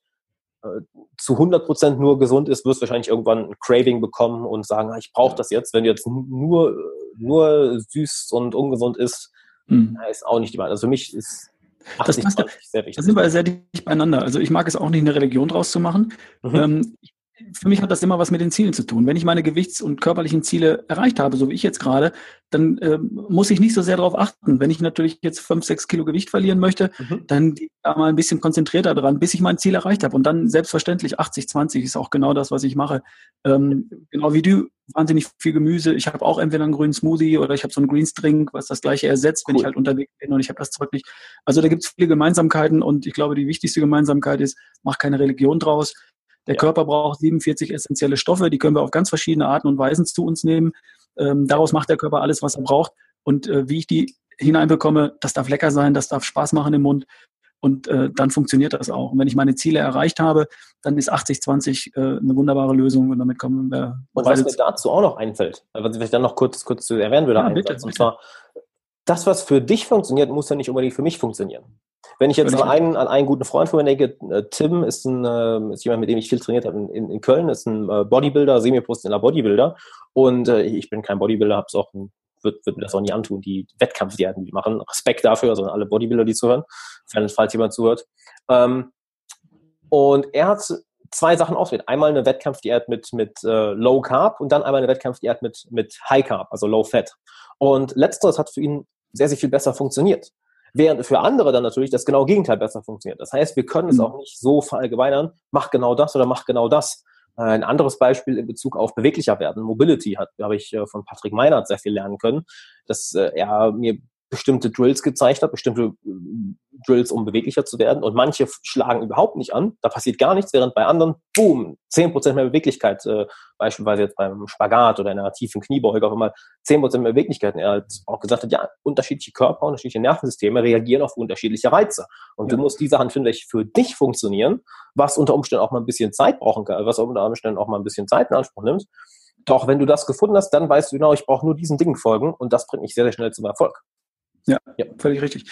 zu 100 Prozent nur gesund ist, wirst du wahrscheinlich irgendwann ein Craving bekommen und sagen, ah, ich brauche das jetzt. Wenn du jetzt nur, nur süß und ungesund isst, mhm. ist auch nicht die Wahl. Also für mich ist das passt, sehr wichtig. Da sind wir sehr dicht beieinander. Also ich mag es auch nicht, eine Religion draus zu machen. Mhm. Ähm, ich für mich hat das immer was mit den Zielen zu tun. Wenn ich meine gewichts- und körperlichen Ziele erreicht habe, so wie ich jetzt gerade, dann äh, muss ich nicht so sehr darauf achten. Wenn ich natürlich jetzt fünf, sechs Kilo Gewicht verlieren möchte, mhm. dann da mal ein bisschen konzentrierter dran, bis ich mein Ziel erreicht habe. Und dann selbstverständlich 80, 20 ist auch genau das, was ich mache. Ähm, genau wie du, wahnsinnig viel Gemüse. Ich habe auch entweder einen grünen Smoothie oder ich habe so einen Greens Drink, was das gleiche ersetzt, cool. wenn ich halt unterwegs bin und ich habe das Zeug nicht. Also da gibt es viele Gemeinsamkeiten und ich glaube, die wichtigste Gemeinsamkeit ist, mach keine Religion draus der ja. Körper braucht 47 essentielle Stoffe, die können wir auf ganz verschiedene Arten und Weisen zu uns nehmen. Ähm, daraus macht der Körper alles, was er braucht. Und äh, wie ich die hineinbekomme, das darf lecker sein, das darf Spaß machen im Mund. Und äh, dann funktioniert das auch. Und wenn ich meine Ziele erreicht habe, dann ist 80-20 äh, eine wunderbare Lösung und damit kommen wir. Und was mir dazu auch noch einfällt, was ich dann noch kurz, kurz zu erwähnen würde, ja, bitte, bitte. und zwar, das, was für dich funktioniert, muss ja nicht unbedingt für mich funktionieren. Wenn ich jetzt an einen, an einen guten Freund von mir denke, äh, Tim ist, ein, äh, ist jemand, mit dem ich viel trainiert habe in, in Köln, ist ein äh, Bodybuilder, semi-professioneller Bodybuilder. Und äh, ich bin kein Bodybuilder, habe es auch würde würd mir das auch nie antun, die Wettkampfdiäten, die machen. Respekt dafür, also alle Bodybuilder, die zuhören, falls jemand zuhört. Ähm, und er hat zwei Sachen auswählt. Einmal eine Wettkampfdiät mit, mit äh, Low Carb und dann einmal eine Wettkampfdiät mit, mit High Carb, also Low Fat. Und letzteres hat für ihn sehr, sehr viel besser funktioniert. Während für andere dann natürlich das genau Gegenteil besser funktioniert. Das heißt, wir können es mhm. auch nicht so verallgemeinern, mach genau das oder mach genau das. Äh, ein anderes Beispiel in Bezug auf beweglicher werden, Mobility, hat, habe ich äh, von Patrick Meinert sehr viel lernen können, dass äh, er mir bestimmte Drills gezeigt hat, bestimmte Drills, um beweglicher zu werden. Und manche schlagen überhaupt nicht an, da passiert gar nichts, während bei anderen, boom, zehn Prozent mehr Beweglichkeit, äh, beispielsweise jetzt beim Spagat oder einer tiefen Kniebeuge, auf einmal zehn Prozent mehr Beweglichkeit. Und er hat auch gesagt hat, ja, unterschiedliche Körper, unterschiedliche Nervensysteme reagieren auf unterschiedliche Reize. Und ja. du musst die Sachen finden, welche für dich funktionieren, was unter Umständen auch mal ein bisschen Zeit brauchen kann, was unter Umständen auch mal ein bisschen Zeit in Anspruch nimmt. Doch wenn du das gefunden hast, dann weißt du genau, ich brauche nur diesen Dingen folgen und das bringt mich sehr, sehr schnell zum Erfolg. Ja, ja, völlig richtig.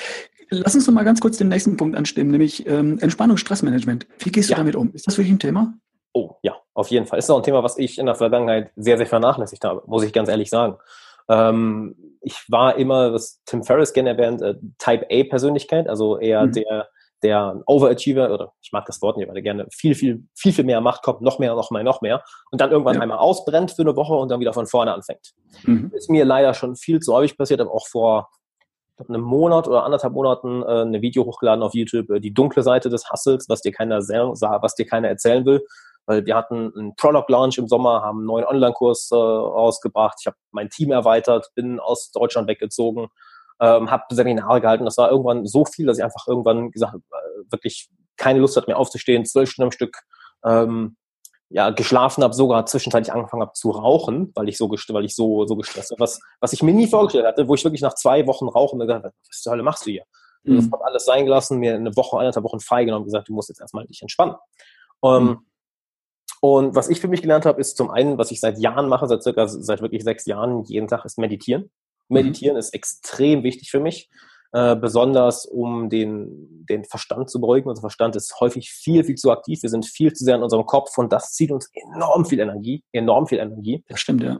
Lass uns noch mal ganz kurz den nächsten Punkt anstimmen, nämlich ähm, Entspannung, Stressmanagement. Wie gehst du ja. damit um? Ist das wirklich ein Thema? Oh, ja, auf jeden Fall. Ist auch ein Thema, was ich in der Vergangenheit sehr, sehr vernachlässigt habe, muss ich ganz ehrlich sagen. Ähm, ich war immer, was Tim Ferriss gerne erwähnt, äh, Type A-Persönlichkeit, also eher mhm. der, der Overachiever, oder ich mag das Wort nicht, weil er gerne viel, viel, viel, viel mehr macht, kommt noch mehr, noch mehr, noch mehr und dann irgendwann ja. einmal ausbrennt für eine Woche und dann wieder von vorne anfängt. Mhm. Ist mir leider schon viel zu häufig passiert, aber auch vor einem Monat oder anderthalb Monaten äh, ein Video hochgeladen auf YouTube, äh, die dunkle Seite des Hustles, was dir keiner sah, was dir keiner erzählen will. Weil wir hatten einen Product Launch im Sommer, haben einen neuen Online-Kurs äh, rausgebracht. Ich habe mein Team erweitert, bin aus Deutschland weggezogen, ähm, habe Seminare gehalten. Das war irgendwann so viel, dass ich einfach irgendwann gesagt habe, äh, wirklich keine Lust hatte mehr aufzustehen, zwölf Stunden am Stück ähm, ja, geschlafen habe, sogar zwischenzeitlich angefangen habe zu rauchen, weil ich so, weil ich so, so gestresst war. Was, was ich mir nie vorgestellt hatte, wo ich wirklich nach zwei Wochen Rauchen mir gedacht habe, was zur Hölle machst du hier? Mhm. Ich habe alles sein gelassen, mir eine Woche, eineinhalb Wochen freigenommen und gesagt, du musst jetzt erstmal dich entspannen. Um, mhm. Und was ich für mich gelernt habe, ist zum einen, was ich seit Jahren mache, seit circa, seit wirklich sechs Jahren, jeden Tag, ist meditieren. Meditieren mhm. ist extrem wichtig für mich. Äh, besonders um den, den Verstand zu beruhigen. Unser Verstand ist häufig viel, viel zu aktiv. Wir sind viel zu sehr in unserem Kopf und das zieht uns enorm viel Energie, enorm viel Energie. Das stimmt, ja.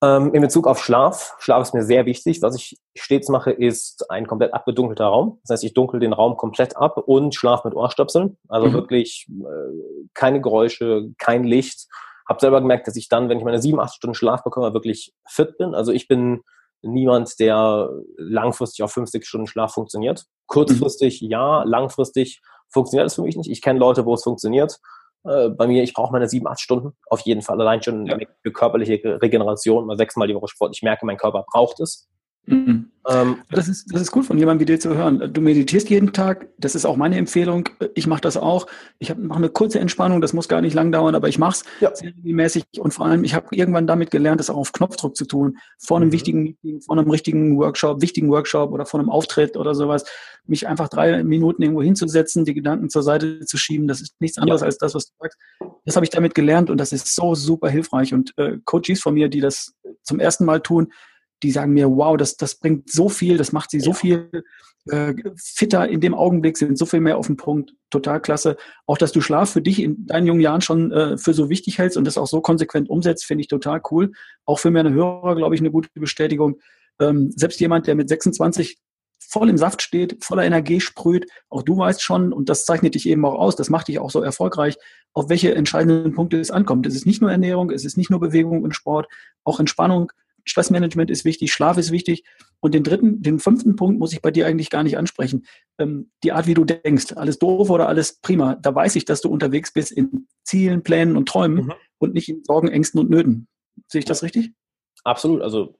Ähm, in Bezug auf Schlaf, Schlaf ist mir sehr wichtig. Was ich stets mache, ist ein komplett abgedunkelter Raum. Das heißt, ich dunkel den Raum komplett ab und schlafe mit Ohrstöpseln. Also mhm. wirklich äh, keine Geräusche, kein Licht. Hab selber gemerkt, dass ich dann, wenn ich meine sieben, acht Stunden Schlaf bekomme, wirklich fit bin. Also ich bin niemand, der langfristig auf fünf, sechs Stunden Schlaf funktioniert. Kurzfristig mhm. ja, langfristig funktioniert es für mich nicht. Ich kenne Leute, wo es funktioniert. Äh, bei mir, ich brauche meine sieben, acht Stunden. Auf jeden Fall allein schon ja. für körperliche Regeneration, mal sechsmal die Woche Sport. Ich merke, mein Körper braucht es. Mhm. Ähm, das, ist, das ist gut von jemandem wie dir zu hören. Du meditierst jeden Tag, das ist auch meine Empfehlung. Ich mache das auch. Ich mache eine kurze Entspannung, das muss gar nicht lang dauern, aber ich mache es ja. sehr regelmäßig und vor allem, ich habe irgendwann damit gelernt, das auch auf Knopfdruck zu tun. Vor einem mhm. wichtigen Meeting, vor einem richtigen Workshop, wichtigen Workshop oder vor einem Auftritt oder sowas, mich einfach drei Minuten irgendwo hinzusetzen, die Gedanken zur Seite zu schieben. Das ist nichts anderes ja. als das, was du sagst. Das habe ich damit gelernt und das ist so super hilfreich. Und äh, Coaches von mir, die das zum ersten Mal tun, die sagen mir, wow, das, das bringt so viel, das macht sie so viel äh, fitter in dem Augenblick, sind so viel mehr auf den Punkt. Total klasse. Auch, dass du Schlaf für dich in deinen jungen Jahren schon äh, für so wichtig hältst und das auch so konsequent umsetzt, finde ich total cool. Auch für meine Hörer, glaube ich, eine gute Bestätigung. Ähm, selbst jemand, der mit 26 voll im Saft steht, voller Energie sprüht, auch du weißt schon, und das zeichnet dich eben auch aus, das macht dich auch so erfolgreich, auf welche entscheidenden Punkte es ankommt. Es ist nicht nur Ernährung, es ist nicht nur Bewegung und Sport, auch Entspannung, Stressmanagement ist wichtig, Schlaf ist wichtig. Und den dritten, den fünften Punkt muss ich bei dir eigentlich gar nicht ansprechen. Ähm, die Art, wie du denkst. Alles doof oder alles prima. Da weiß ich, dass du unterwegs bist in Zielen, Plänen und Träumen mhm. und nicht in Sorgen, Ängsten und Nöten. Sehe ich das richtig? Absolut. Also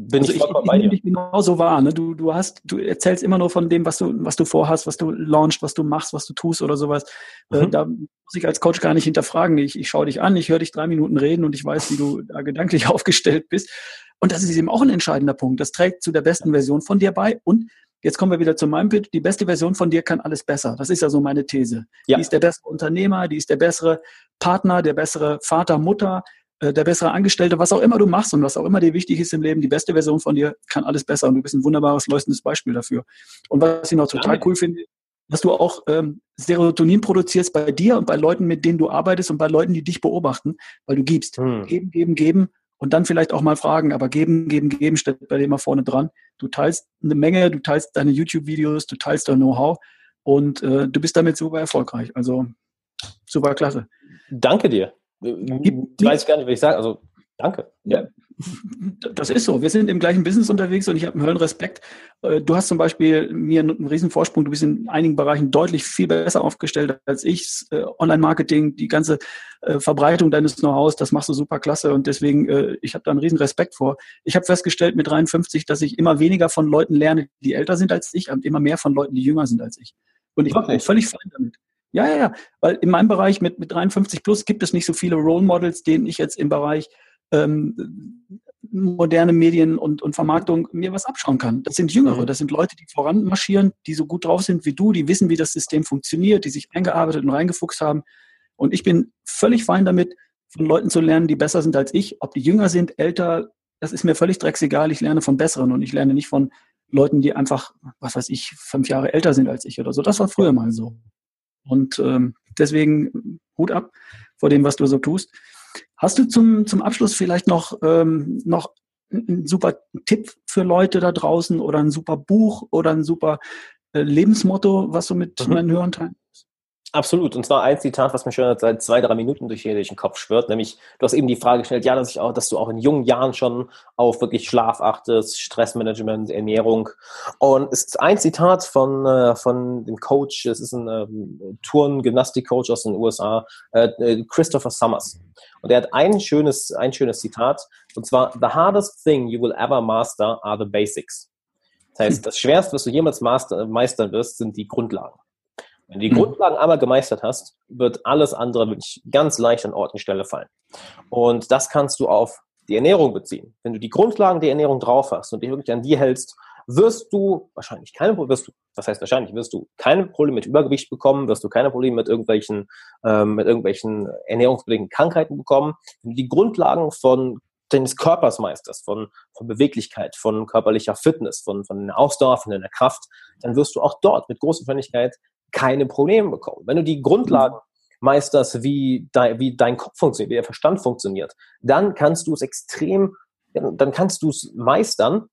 bin also ich vollkommen ich, ich, ich dich genauso wahr. Ne? Du, du hast, du erzählst immer nur von dem, was du, was du vorhast, was du launchst, was du machst, was du tust oder sowas. Äh, mhm. Äh, da muss ich als Coach gar nicht hinterfragen. Ich, ich schaue dich an, ich höre dich drei Minuten reden und ich weiß, wie du da gedanklich aufgestellt bist. Und das ist eben auch ein entscheidender Punkt. Das trägt zu der besten Version von dir bei. Und jetzt kommen wir wieder zu meinem Bit. Die beste Version von dir kann alles besser. Das ist ja so meine These. Ja. Die ist der bessere Unternehmer, die ist der bessere Partner, der bessere Vater, Mutter, äh, der bessere Angestellte, was auch immer du machst und was auch immer dir wichtig ist im Leben, die beste Version von dir kann alles besser und du bist ein wunderbares, leuchtendes Beispiel dafür. Und was ich noch total cool finde, dass du auch ähm, Serotonin produzierst bei dir und bei Leuten, mit denen du arbeitest und bei Leuten, die dich beobachten, weil du gibst. Hm. Geben, geben, geben und dann vielleicht auch mal fragen, aber geben, geben, geben steht bei dem mal vorne dran. Du teilst eine Menge, du teilst deine YouTube-Videos, du teilst dein Know-how und äh, du bist damit super erfolgreich. Also super klasse. Danke dir. Ich weiß gar nicht, was ich sage. Also danke. Ja, das ist so. Wir sind im gleichen Business unterwegs und ich habe einen Höllenrespekt. Äh, du hast zum Beispiel mir einen riesen Vorsprung. Du bist in einigen Bereichen deutlich viel besser aufgestellt als ich. Äh, Online-Marketing, die ganze äh, Verbreitung deines Know-hows, das machst du super klasse und deswegen, ich habe da einen riesen Respekt vor. Ich habe festgestellt mit 53, dass ich immer weniger von Leuten lerne, die älter sind als ich und immer mehr von Leuten, die jünger sind als ich. Und ich bin völlig fein damit. Ja, ja, ja. Weil in meinem Bereich mit, mit 53 plus gibt es nicht so viele Role Models, denen ich jetzt im Bereich ähm, moderne Medien und, und Vermarktung mir was abschauen kann. Das sind Jüngere, mhm. das sind Leute, die voranmarschieren, die so gut drauf sind wie du, die wissen, wie das System funktioniert, die sich eingearbeitet und reingefuchst haben. Und ich bin völlig fein damit, von Leuten zu lernen, die besser sind als ich. Ob die jünger sind, älter, das ist mir völlig drecksegal. Ich lerne von Besseren und ich lerne nicht von Leuten, die einfach, was weiß ich, fünf Jahre älter sind als ich oder so. Das war früher mal so. Und ähm, deswegen Hut ab vor dem, was du so tust. Hast du zum, zum Abschluss vielleicht noch, ähm, noch einen super Tipp für Leute da draußen oder ein super Buch oder ein super äh, Lebensmotto, was du mit mhm. meinen Hörern teilen? Absolut. Und zwar ein Zitat, was mir schon seit zwei, drei Minuten durch, den Kopf schwört, nämlich, du hast eben die Frage gestellt, ja, dass ich auch, dass du auch in jungen Jahren schon auf wirklich Schlaf achtest, Stressmanagement, Ernährung. Und es ist ein Zitat von, äh, von dem Coach, es ist ein ähm, Turn-Gymnastik-Coach aus den USA, äh, äh, Christopher Summers. Und er hat ein schönes, ein schönes Zitat, und zwar, the hardest thing you will ever master are the basics. Das heißt, das Schwerste, was du jemals master, meistern wirst, sind die Grundlagen. Wenn du die mhm. Grundlagen einmal gemeistert hast, wird alles andere wirklich ganz leicht an Ort und Stelle fallen. Und das kannst du auf die Ernährung beziehen. Wenn du die Grundlagen der Ernährung drauf hast und dich wirklich an die hältst, wirst du wahrscheinlich keine, wirst du, was heißt wahrscheinlich, wirst du keine Probleme mit Übergewicht bekommen, wirst du keine Probleme mit irgendwelchen, ähm, mit irgendwelchen ernährungsbedingten Krankheiten bekommen. Wenn du die Grundlagen von deines Körpers meisterst, von, von Beweglichkeit, von körperlicher Fitness, von, von Ausdauer, von deiner Kraft, dann wirst du auch dort mit großer Wahrscheinlichkeit keine Probleme bekommen. Wenn du die Grundlagen meisterst, wie, dein, wie dein Kopf funktioniert, wie der Verstand funktioniert, dann kannst du es extrem, dann kannst du es meistern,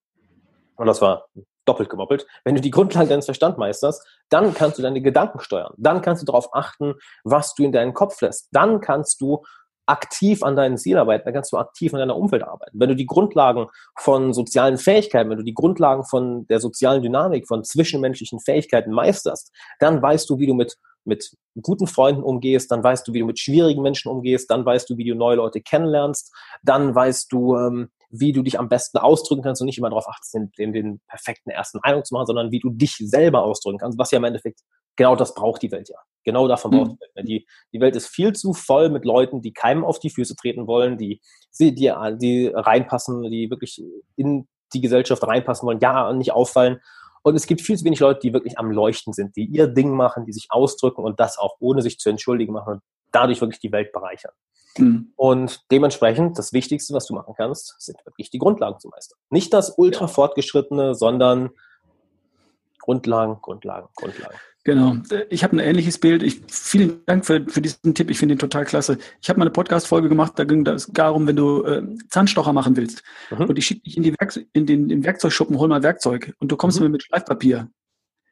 und das war doppelt gemoppelt, wenn du die Grundlagen deines Verstands meisterst, dann kannst du deine Gedanken steuern. Dann kannst du darauf achten, was du in deinen Kopf lässt. Dann kannst du aktiv an deinen Ziel arbeiten, dann kannst du aktiv an deiner Umwelt arbeiten. Wenn du die Grundlagen von sozialen Fähigkeiten, wenn du die Grundlagen von der sozialen Dynamik, von zwischenmenschlichen Fähigkeiten meisterst, dann weißt du, wie du mit, mit guten Freunden umgehst, dann weißt du, wie du mit schwierigen Menschen umgehst, dann weißt du, wie du neue Leute kennenlernst, dann weißt du, ähm, wie du dich am besten ausdrücken kannst und nicht immer darauf achtest, den, den, den perfekten ersten Eindruck zu machen, sondern wie du dich selber ausdrücken kannst, was ja im Endeffekt genau das braucht die Welt ja. Genau davon braucht mhm. die Welt. Die, die Welt ist viel zu voll mit Leuten, die keinem auf die Füße treten wollen, die, die, die reinpassen, die wirklich in die Gesellschaft reinpassen wollen, ja, nicht auffallen. Und es gibt viel zu wenig Leute, die wirklich am Leuchten sind, die ihr Ding machen, die sich ausdrücken und das auch ohne sich zu entschuldigen machen und dadurch wirklich die Welt bereichern. Mhm. Und dementsprechend, das Wichtigste, was du machen kannst, sind wirklich die Grundlagen zu meistern. Nicht das ultra fortgeschrittene, sondern Grundlagen, Grundlagen, Grundlagen. Genau. Ich habe ein ähnliches Bild. Ich, vielen Dank für, für diesen Tipp. Ich finde ihn total klasse. Ich habe mal eine Podcast-Folge gemacht, da ging es darum, wenn du äh, Zahnstocher machen willst mhm. und ich schicke dich in, die Werk in den, den Werkzeugschuppen, hol mal Werkzeug und du kommst mhm. mir mit Schleifpapier,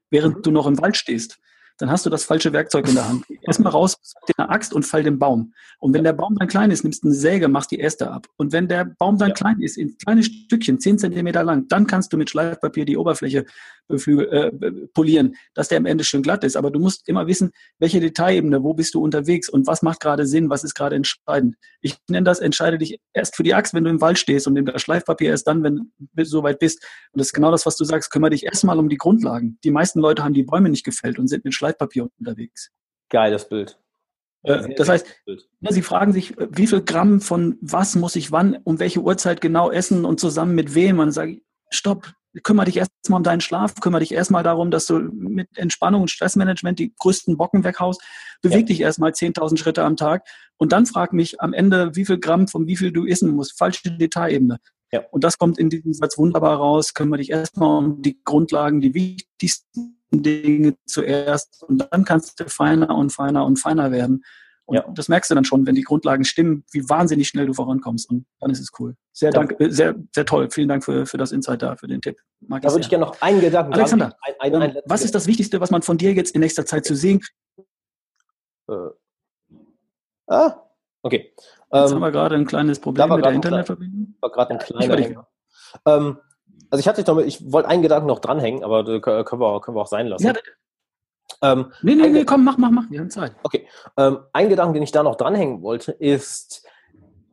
während mhm. du noch im Wald stehst dann hast du das falsche Werkzeug in der Hand. Erstmal raus mit der Axt und fall den Baum. Und wenn der Baum dann klein ist, nimmst du eine Säge, machst die Äste ab. Und wenn der Baum dann ja. klein ist, in kleine Stückchen, zehn Zentimeter lang, dann kannst du mit Schleifpapier die Oberfläche beflügel, äh, polieren, dass der am Ende schön glatt ist. Aber du musst immer wissen, welche Detailebene, wo bist du unterwegs und was macht gerade Sinn, was ist gerade entscheidend. Ich nenne das, entscheide dich erst für die Axt, wenn du im Wald stehst und nimm das Schleifpapier erst dann, wenn du so weit bist. Und das ist genau das, was du sagst, kümmere dich erstmal um die Grundlagen. Die meisten Leute haben die Bäume nicht gefällt und sind mit Schleifpapier unterwegs. Geiles Bild. Äh, das heißt, Sie fragen sich, wie viel Gramm von was muss ich wann, um welche Uhrzeit genau essen und zusammen mit wem? Und dann sage ich, stopp, kümmere dich erstmal um deinen Schlaf, kümmere dich erstmal darum, dass du mit Entspannung und Stressmanagement die größten Bocken weghaust, beweg ja. dich erstmal 10.000 Schritte am Tag und dann frag mich am Ende, wie viel Gramm von wie viel du essen musst. Falsche Detailebene. Ja. Und das kommt in diesem Satz wunderbar raus. Kümmere dich erstmal um die Grundlagen, die wichtigsten Dinge zuerst und dann kannst du feiner und feiner und feiner werden. Und ja. das merkst du dann schon, wenn die Grundlagen stimmen, wie wahnsinnig schnell du vorankommst. Und dann ist es cool. Sehr, dank, sehr, sehr toll. Vielen Dank für, für das Insight da, für den Tipp. Mag da würde ich gerne noch einen Gedanken Alexander, ein, ein, ein, was ist das Wichtigste, was man von dir jetzt in nächster Zeit zu sehen kriegt? Äh. Ah, okay. Jetzt ähm, haben wir gerade ein kleines Problem mit der Internetverbindung. War gerade ein kleiner Hänger. Ähm, also ich hatte ich wollte einen Gedanken noch dranhängen, aber können wir, können wir auch sein lassen. Ja, bitte. Ähm, nee, nee, nee, komm, mach, mach, mach, wir haben Zeit. Okay. Ähm, ein Gedanke, den ich da noch dranhängen wollte, ist,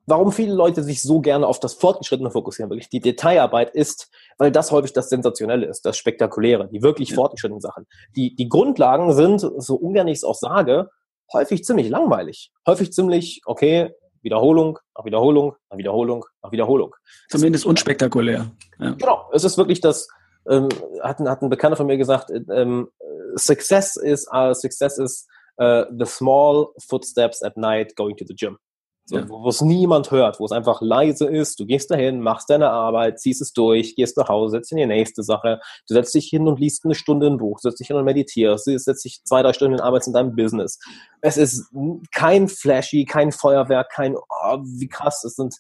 warum viele Leute sich so gerne auf das Fortgeschrittene fokussieren, wirklich die Detailarbeit ist, weil das häufig das Sensationelle ist, das Spektakuläre, die wirklich ja. fortgeschrittenen Sachen. Die, die Grundlagen sind, so ungern ich es auch sage, häufig ziemlich langweilig. Häufig ziemlich, okay, Wiederholung, nach Wiederholung, nach Wiederholung, nach Wiederholung. Zumindest unspektakulär. Ja. Genau, es ist wirklich das, ähm, hat, hat ein Bekannter von mir gesagt, ähm, Success is, uh, success is uh, the small footsteps at night going to the gym. So, ja. Wo es niemand hört, wo es einfach leise ist. Du gehst dahin, machst deine Arbeit, ziehst es durch, gehst nach Hause, setzt in die nächste Sache. Du setzt dich hin und liest eine Stunde ein Buch, setzt dich hin und meditierst, du setzt dich zwei, drei Stunden in Arbeit in deinem Business. Es ist kein Flashy, kein Feuerwerk, kein, oh, wie krass, es sind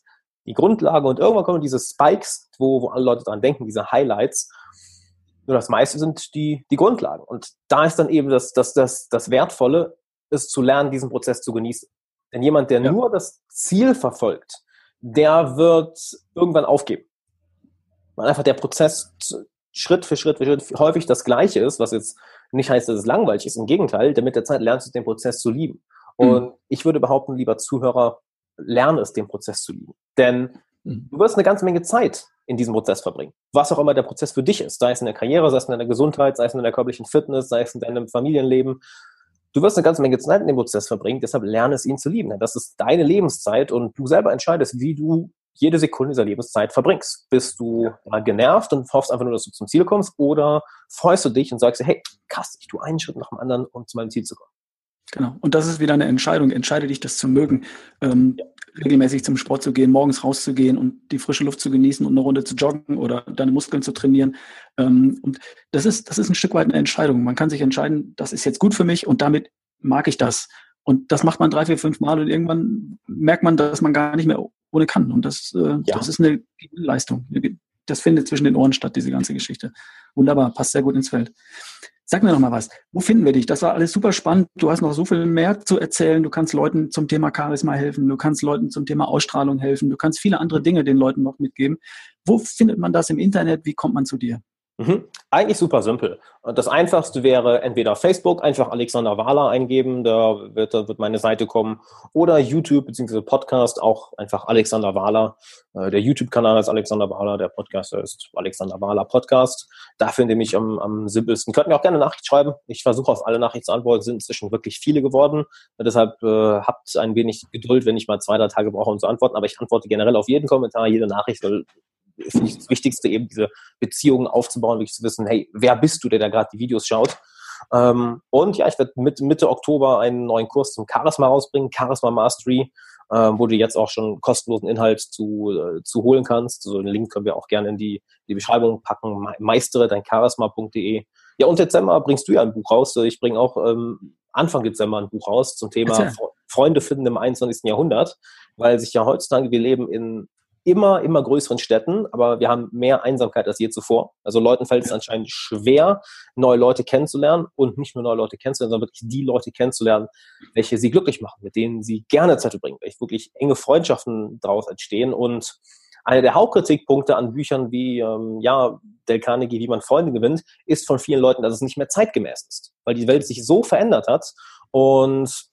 die Grundlage und irgendwann kommen diese Spikes, wo, wo alle Leute dran denken, diese Highlights. Nur das meiste sind die, die Grundlagen. Und da ist dann eben das, das, das, das Wertvolle, ist zu lernen, diesen Prozess zu genießen. Denn jemand, der ja. nur das Ziel verfolgt, der wird irgendwann aufgeben. Weil einfach der Prozess Schritt für Schritt für Schritt häufig das Gleiche ist, was jetzt nicht heißt, dass es langweilig ist. Im Gegenteil, denn mit der Zeit lernst du den Prozess zu lieben. Mhm. Und mhm. ich würde behaupten, lieber Zuhörer, lerne es, den Prozess zu lieben. Denn mhm. du wirst eine ganze Menge Zeit in diesem Prozess verbringen. Was auch immer der Prozess für dich ist, sei es in der Karriere, sei es in deiner Gesundheit, sei es in deiner körperlichen Fitness, sei es in deinem Familienleben, Du wirst eine ganze Menge Zeit in dem Prozess verbringen, deshalb lerne es, ihn zu lieben. Das ist deine Lebenszeit und du selber entscheidest, wie du jede Sekunde dieser Lebenszeit verbringst. Bist du ja, genervt und hoffst einfach nur, dass du zum Ziel kommst oder freust du dich und sagst, hey, krass, ich tue einen Schritt nach dem anderen, um zu meinem Ziel zu kommen. Genau. Und das ist wieder eine Entscheidung. Entscheide dich, das zu mögen. Ähm, ja regelmäßig zum Sport zu gehen, morgens rauszugehen und die frische Luft zu genießen und eine Runde zu joggen oder deine Muskeln zu trainieren. Ähm, und das ist, das ist ein Stück weit eine Entscheidung. Man kann sich entscheiden, das ist jetzt gut für mich und damit mag ich das. Und das macht man drei, vier, fünf Mal und irgendwann merkt man, dass man gar nicht mehr ohne kann. Und das, äh, ja. das ist eine Leistung. Das findet zwischen den Ohren statt, diese ganze Geschichte. Wunderbar, passt sehr gut ins Feld. Sag mir noch mal was. Wo finden wir dich? Das war alles super spannend. Du hast noch so viel mehr zu erzählen. Du kannst Leuten zum Thema Charisma helfen. Du kannst Leuten zum Thema Ausstrahlung helfen. Du kannst viele andere Dinge den Leuten noch mitgeben. Wo findet man das im Internet? Wie kommt man zu dir? Mhm. Eigentlich super simpel. Das einfachste wäre entweder Facebook, einfach Alexander Wahler eingeben, da wird, da wird meine Seite kommen, oder YouTube bzw. Podcast, auch einfach Alexander Wahler. Äh, der YouTube-Kanal ist Alexander Wahler, der Podcast ist Alexander Wahler Podcast. Da finde ich mich am, am simpelsten. Könnt mir auch gerne Nachricht schreiben. Ich versuche auf alle Nachrichten zu antworten, sind inzwischen wirklich viele geworden. Deshalb äh, habt ein wenig Geduld, wenn ich mal zwei, drei Tage brauche, um zu antworten. Aber ich antworte generell auf jeden Kommentar, jede Nachricht, weil finde ich das Wichtigste, eben diese Beziehungen aufzubauen, wirklich zu wissen, hey, wer bist du, der da gerade die Videos schaut? Ähm, und ja, ich werde mit Mitte Oktober einen neuen Kurs zum Charisma rausbringen, Charisma Mastery, äh, wo du jetzt auch schon kostenlosen Inhalt zu, äh, zu holen kannst. So also den Link können wir auch gerne in die, die Beschreibung packen. Meistere dein Charisma.de. Ja, und Dezember bringst du ja ein Buch raus. Ich bringe auch ähm, Anfang Dezember ein Buch raus zum Thema Freunde finden im 21. Jahrhundert, weil sich ja heutzutage, wir leben in immer, immer größeren Städten, aber wir haben mehr Einsamkeit als je zuvor. Also Leuten fällt es anscheinend schwer, neue Leute kennenzulernen und nicht nur neue Leute kennenzulernen, sondern wirklich die Leute kennenzulernen, welche sie glücklich machen, mit denen sie gerne Zeit verbringen, welche wirklich enge Freundschaften daraus entstehen. Und einer der Hauptkritikpunkte an Büchern wie ähm, ja, Del Carnegie, wie man Freunde gewinnt, ist von vielen Leuten, dass es nicht mehr zeitgemäß ist, weil die Welt sich so verändert hat. Und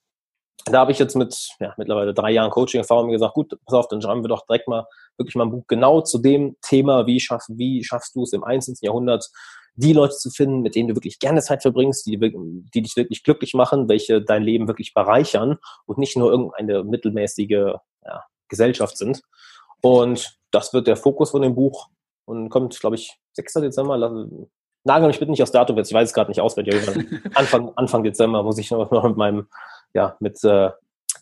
da habe ich jetzt mit ja, mittlerweile drei Jahren Coaching-Erfahrung mir gesagt, gut, pass auf, dann schreiben wir doch direkt mal wirklich mal ein Buch genau zu dem Thema, wie schaffst, wie schaffst du es im 21. Jahrhundert, die Leute zu finden, mit denen du wirklich gerne Zeit verbringst, die, die dich wirklich glücklich machen, welche dein Leben wirklich bereichern und nicht nur irgendeine mittelmäßige ja, Gesellschaft sind. Und das wird der Fokus von dem Buch und kommt, glaube ich, 6. Dezember. Nagel mich bitte nicht aufs Datum jetzt, ich weiß es gerade nicht auswendig. Anfang, Anfang Dezember muss ich noch mit meinem ja, mit, äh,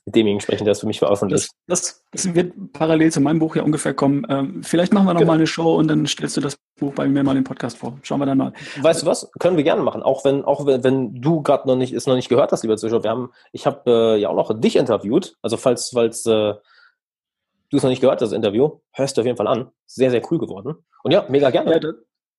mit demjenigen sprechen, der es für mich veröffentlicht. Das, das, das, wird parallel zu meinem Buch ja ungefähr kommen. Ähm, vielleicht machen wir noch genau. mal eine Show und dann stellst du das Buch bei mir mal im Podcast vor. Schauen wir dann mal. Weißt du was? Können wir gerne machen. Auch wenn, auch wenn, wenn du gerade noch nicht, es noch nicht gehört hast, lieber Zuschauer. Wir haben, ich habe äh, ja auch noch dich interviewt. Also falls, falls äh, du es noch nicht gehört hast, das Interview, hörst du auf jeden Fall an. Sehr, sehr cool geworden. Und ja, mega gerne. Ja,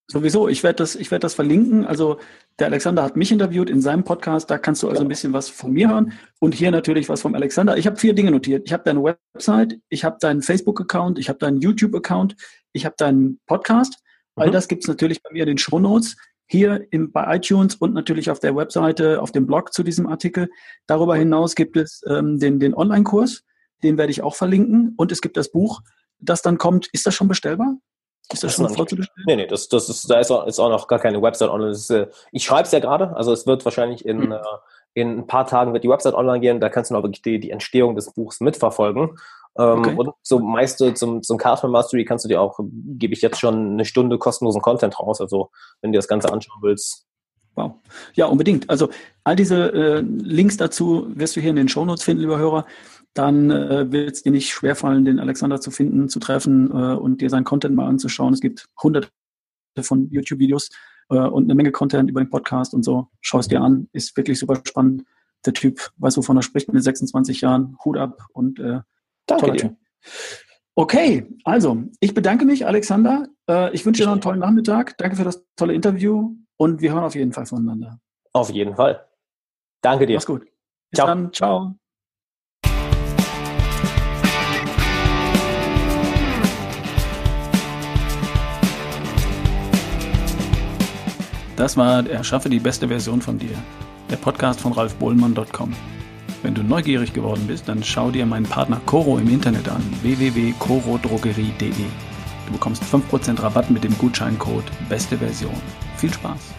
Sowieso, ich werde das, ich werde das verlinken. Also der Alexander hat mich interviewt in seinem Podcast. Da kannst du also ein bisschen was von mir hören und hier natürlich was vom Alexander. Ich habe vier Dinge notiert. Ich habe deine Website, ich habe deinen Facebook-Account, ich habe deinen YouTube-Account, ich habe deinen Podcast. Mhm. All das gibt's natürlich bei mir in den Show Notes hier im, bei iTunes und natürlich auf der Webseite, auf dem Blog zu diesem Artikel. Darüber hinaus gibt es ähm, den, den Online-Kurs, den werde ich auch verlinken. Und es gibt das Buch, das dann kommt. Ist das schon bestellbar? Ist das, das schon vorzubestellen? Nee, nee, das, das ist, da ist auch, ist auch noch gar keine Website online. Ist, äh, ich schreibe es ja gerade, also es wird wahrscheinlich in, mhm. äh, in ein paar Tagen wird die Website online gehen, da kannst du noch wirklich die, die Entstehung des Buchs mitverfolgen. Ähm, okay. Und so meiste zum, zum Cardman Mastery kannst du dir auch, gebe ich jetzt schon eine Stunde kostenlosen Content raus. Also wenn du das Ganze anschauen willst. Wow. Ja, unbedingt. Also all diese äh, Links dazu wirst du hier in den Shownotes finden, lieber Hörer dann äh, wird es dir nicht schwerfallen, den Alexander zu finden, zu treffen äh, und dir seinen Content mal anzuschauen. Es gibt hunderte von YouTube-Videos äh, und eine Menge Content über den Podcast und so. Schau es dir an, ist wirklich super spannend. Der Typ weiß, wovon er spricht mit 26 Jahren. Hut ab und äh, Danke dir. Typ. Okay, also ich bedanke mich, Alexander. Äh, ich wünsche dir noch einen tollen Nachmittag. Danke für das tolle Interview und wir hören auf jeden Fall voneinander. Auf jeden Fall. Danke dir. Mach's gut. Bis Ciao. dann. Ciao. Das war Erschaffe die beste Version von dir, der Podcast von ralfbohlmann.com. Wenn du neugierig geworden bist, dann schau dir meinen Partner Coro im Internet an, www.corodrogerie.de. Du bekommst 5% Rabatt mit dem Gutscheincode Beste Version. Viel Spaß!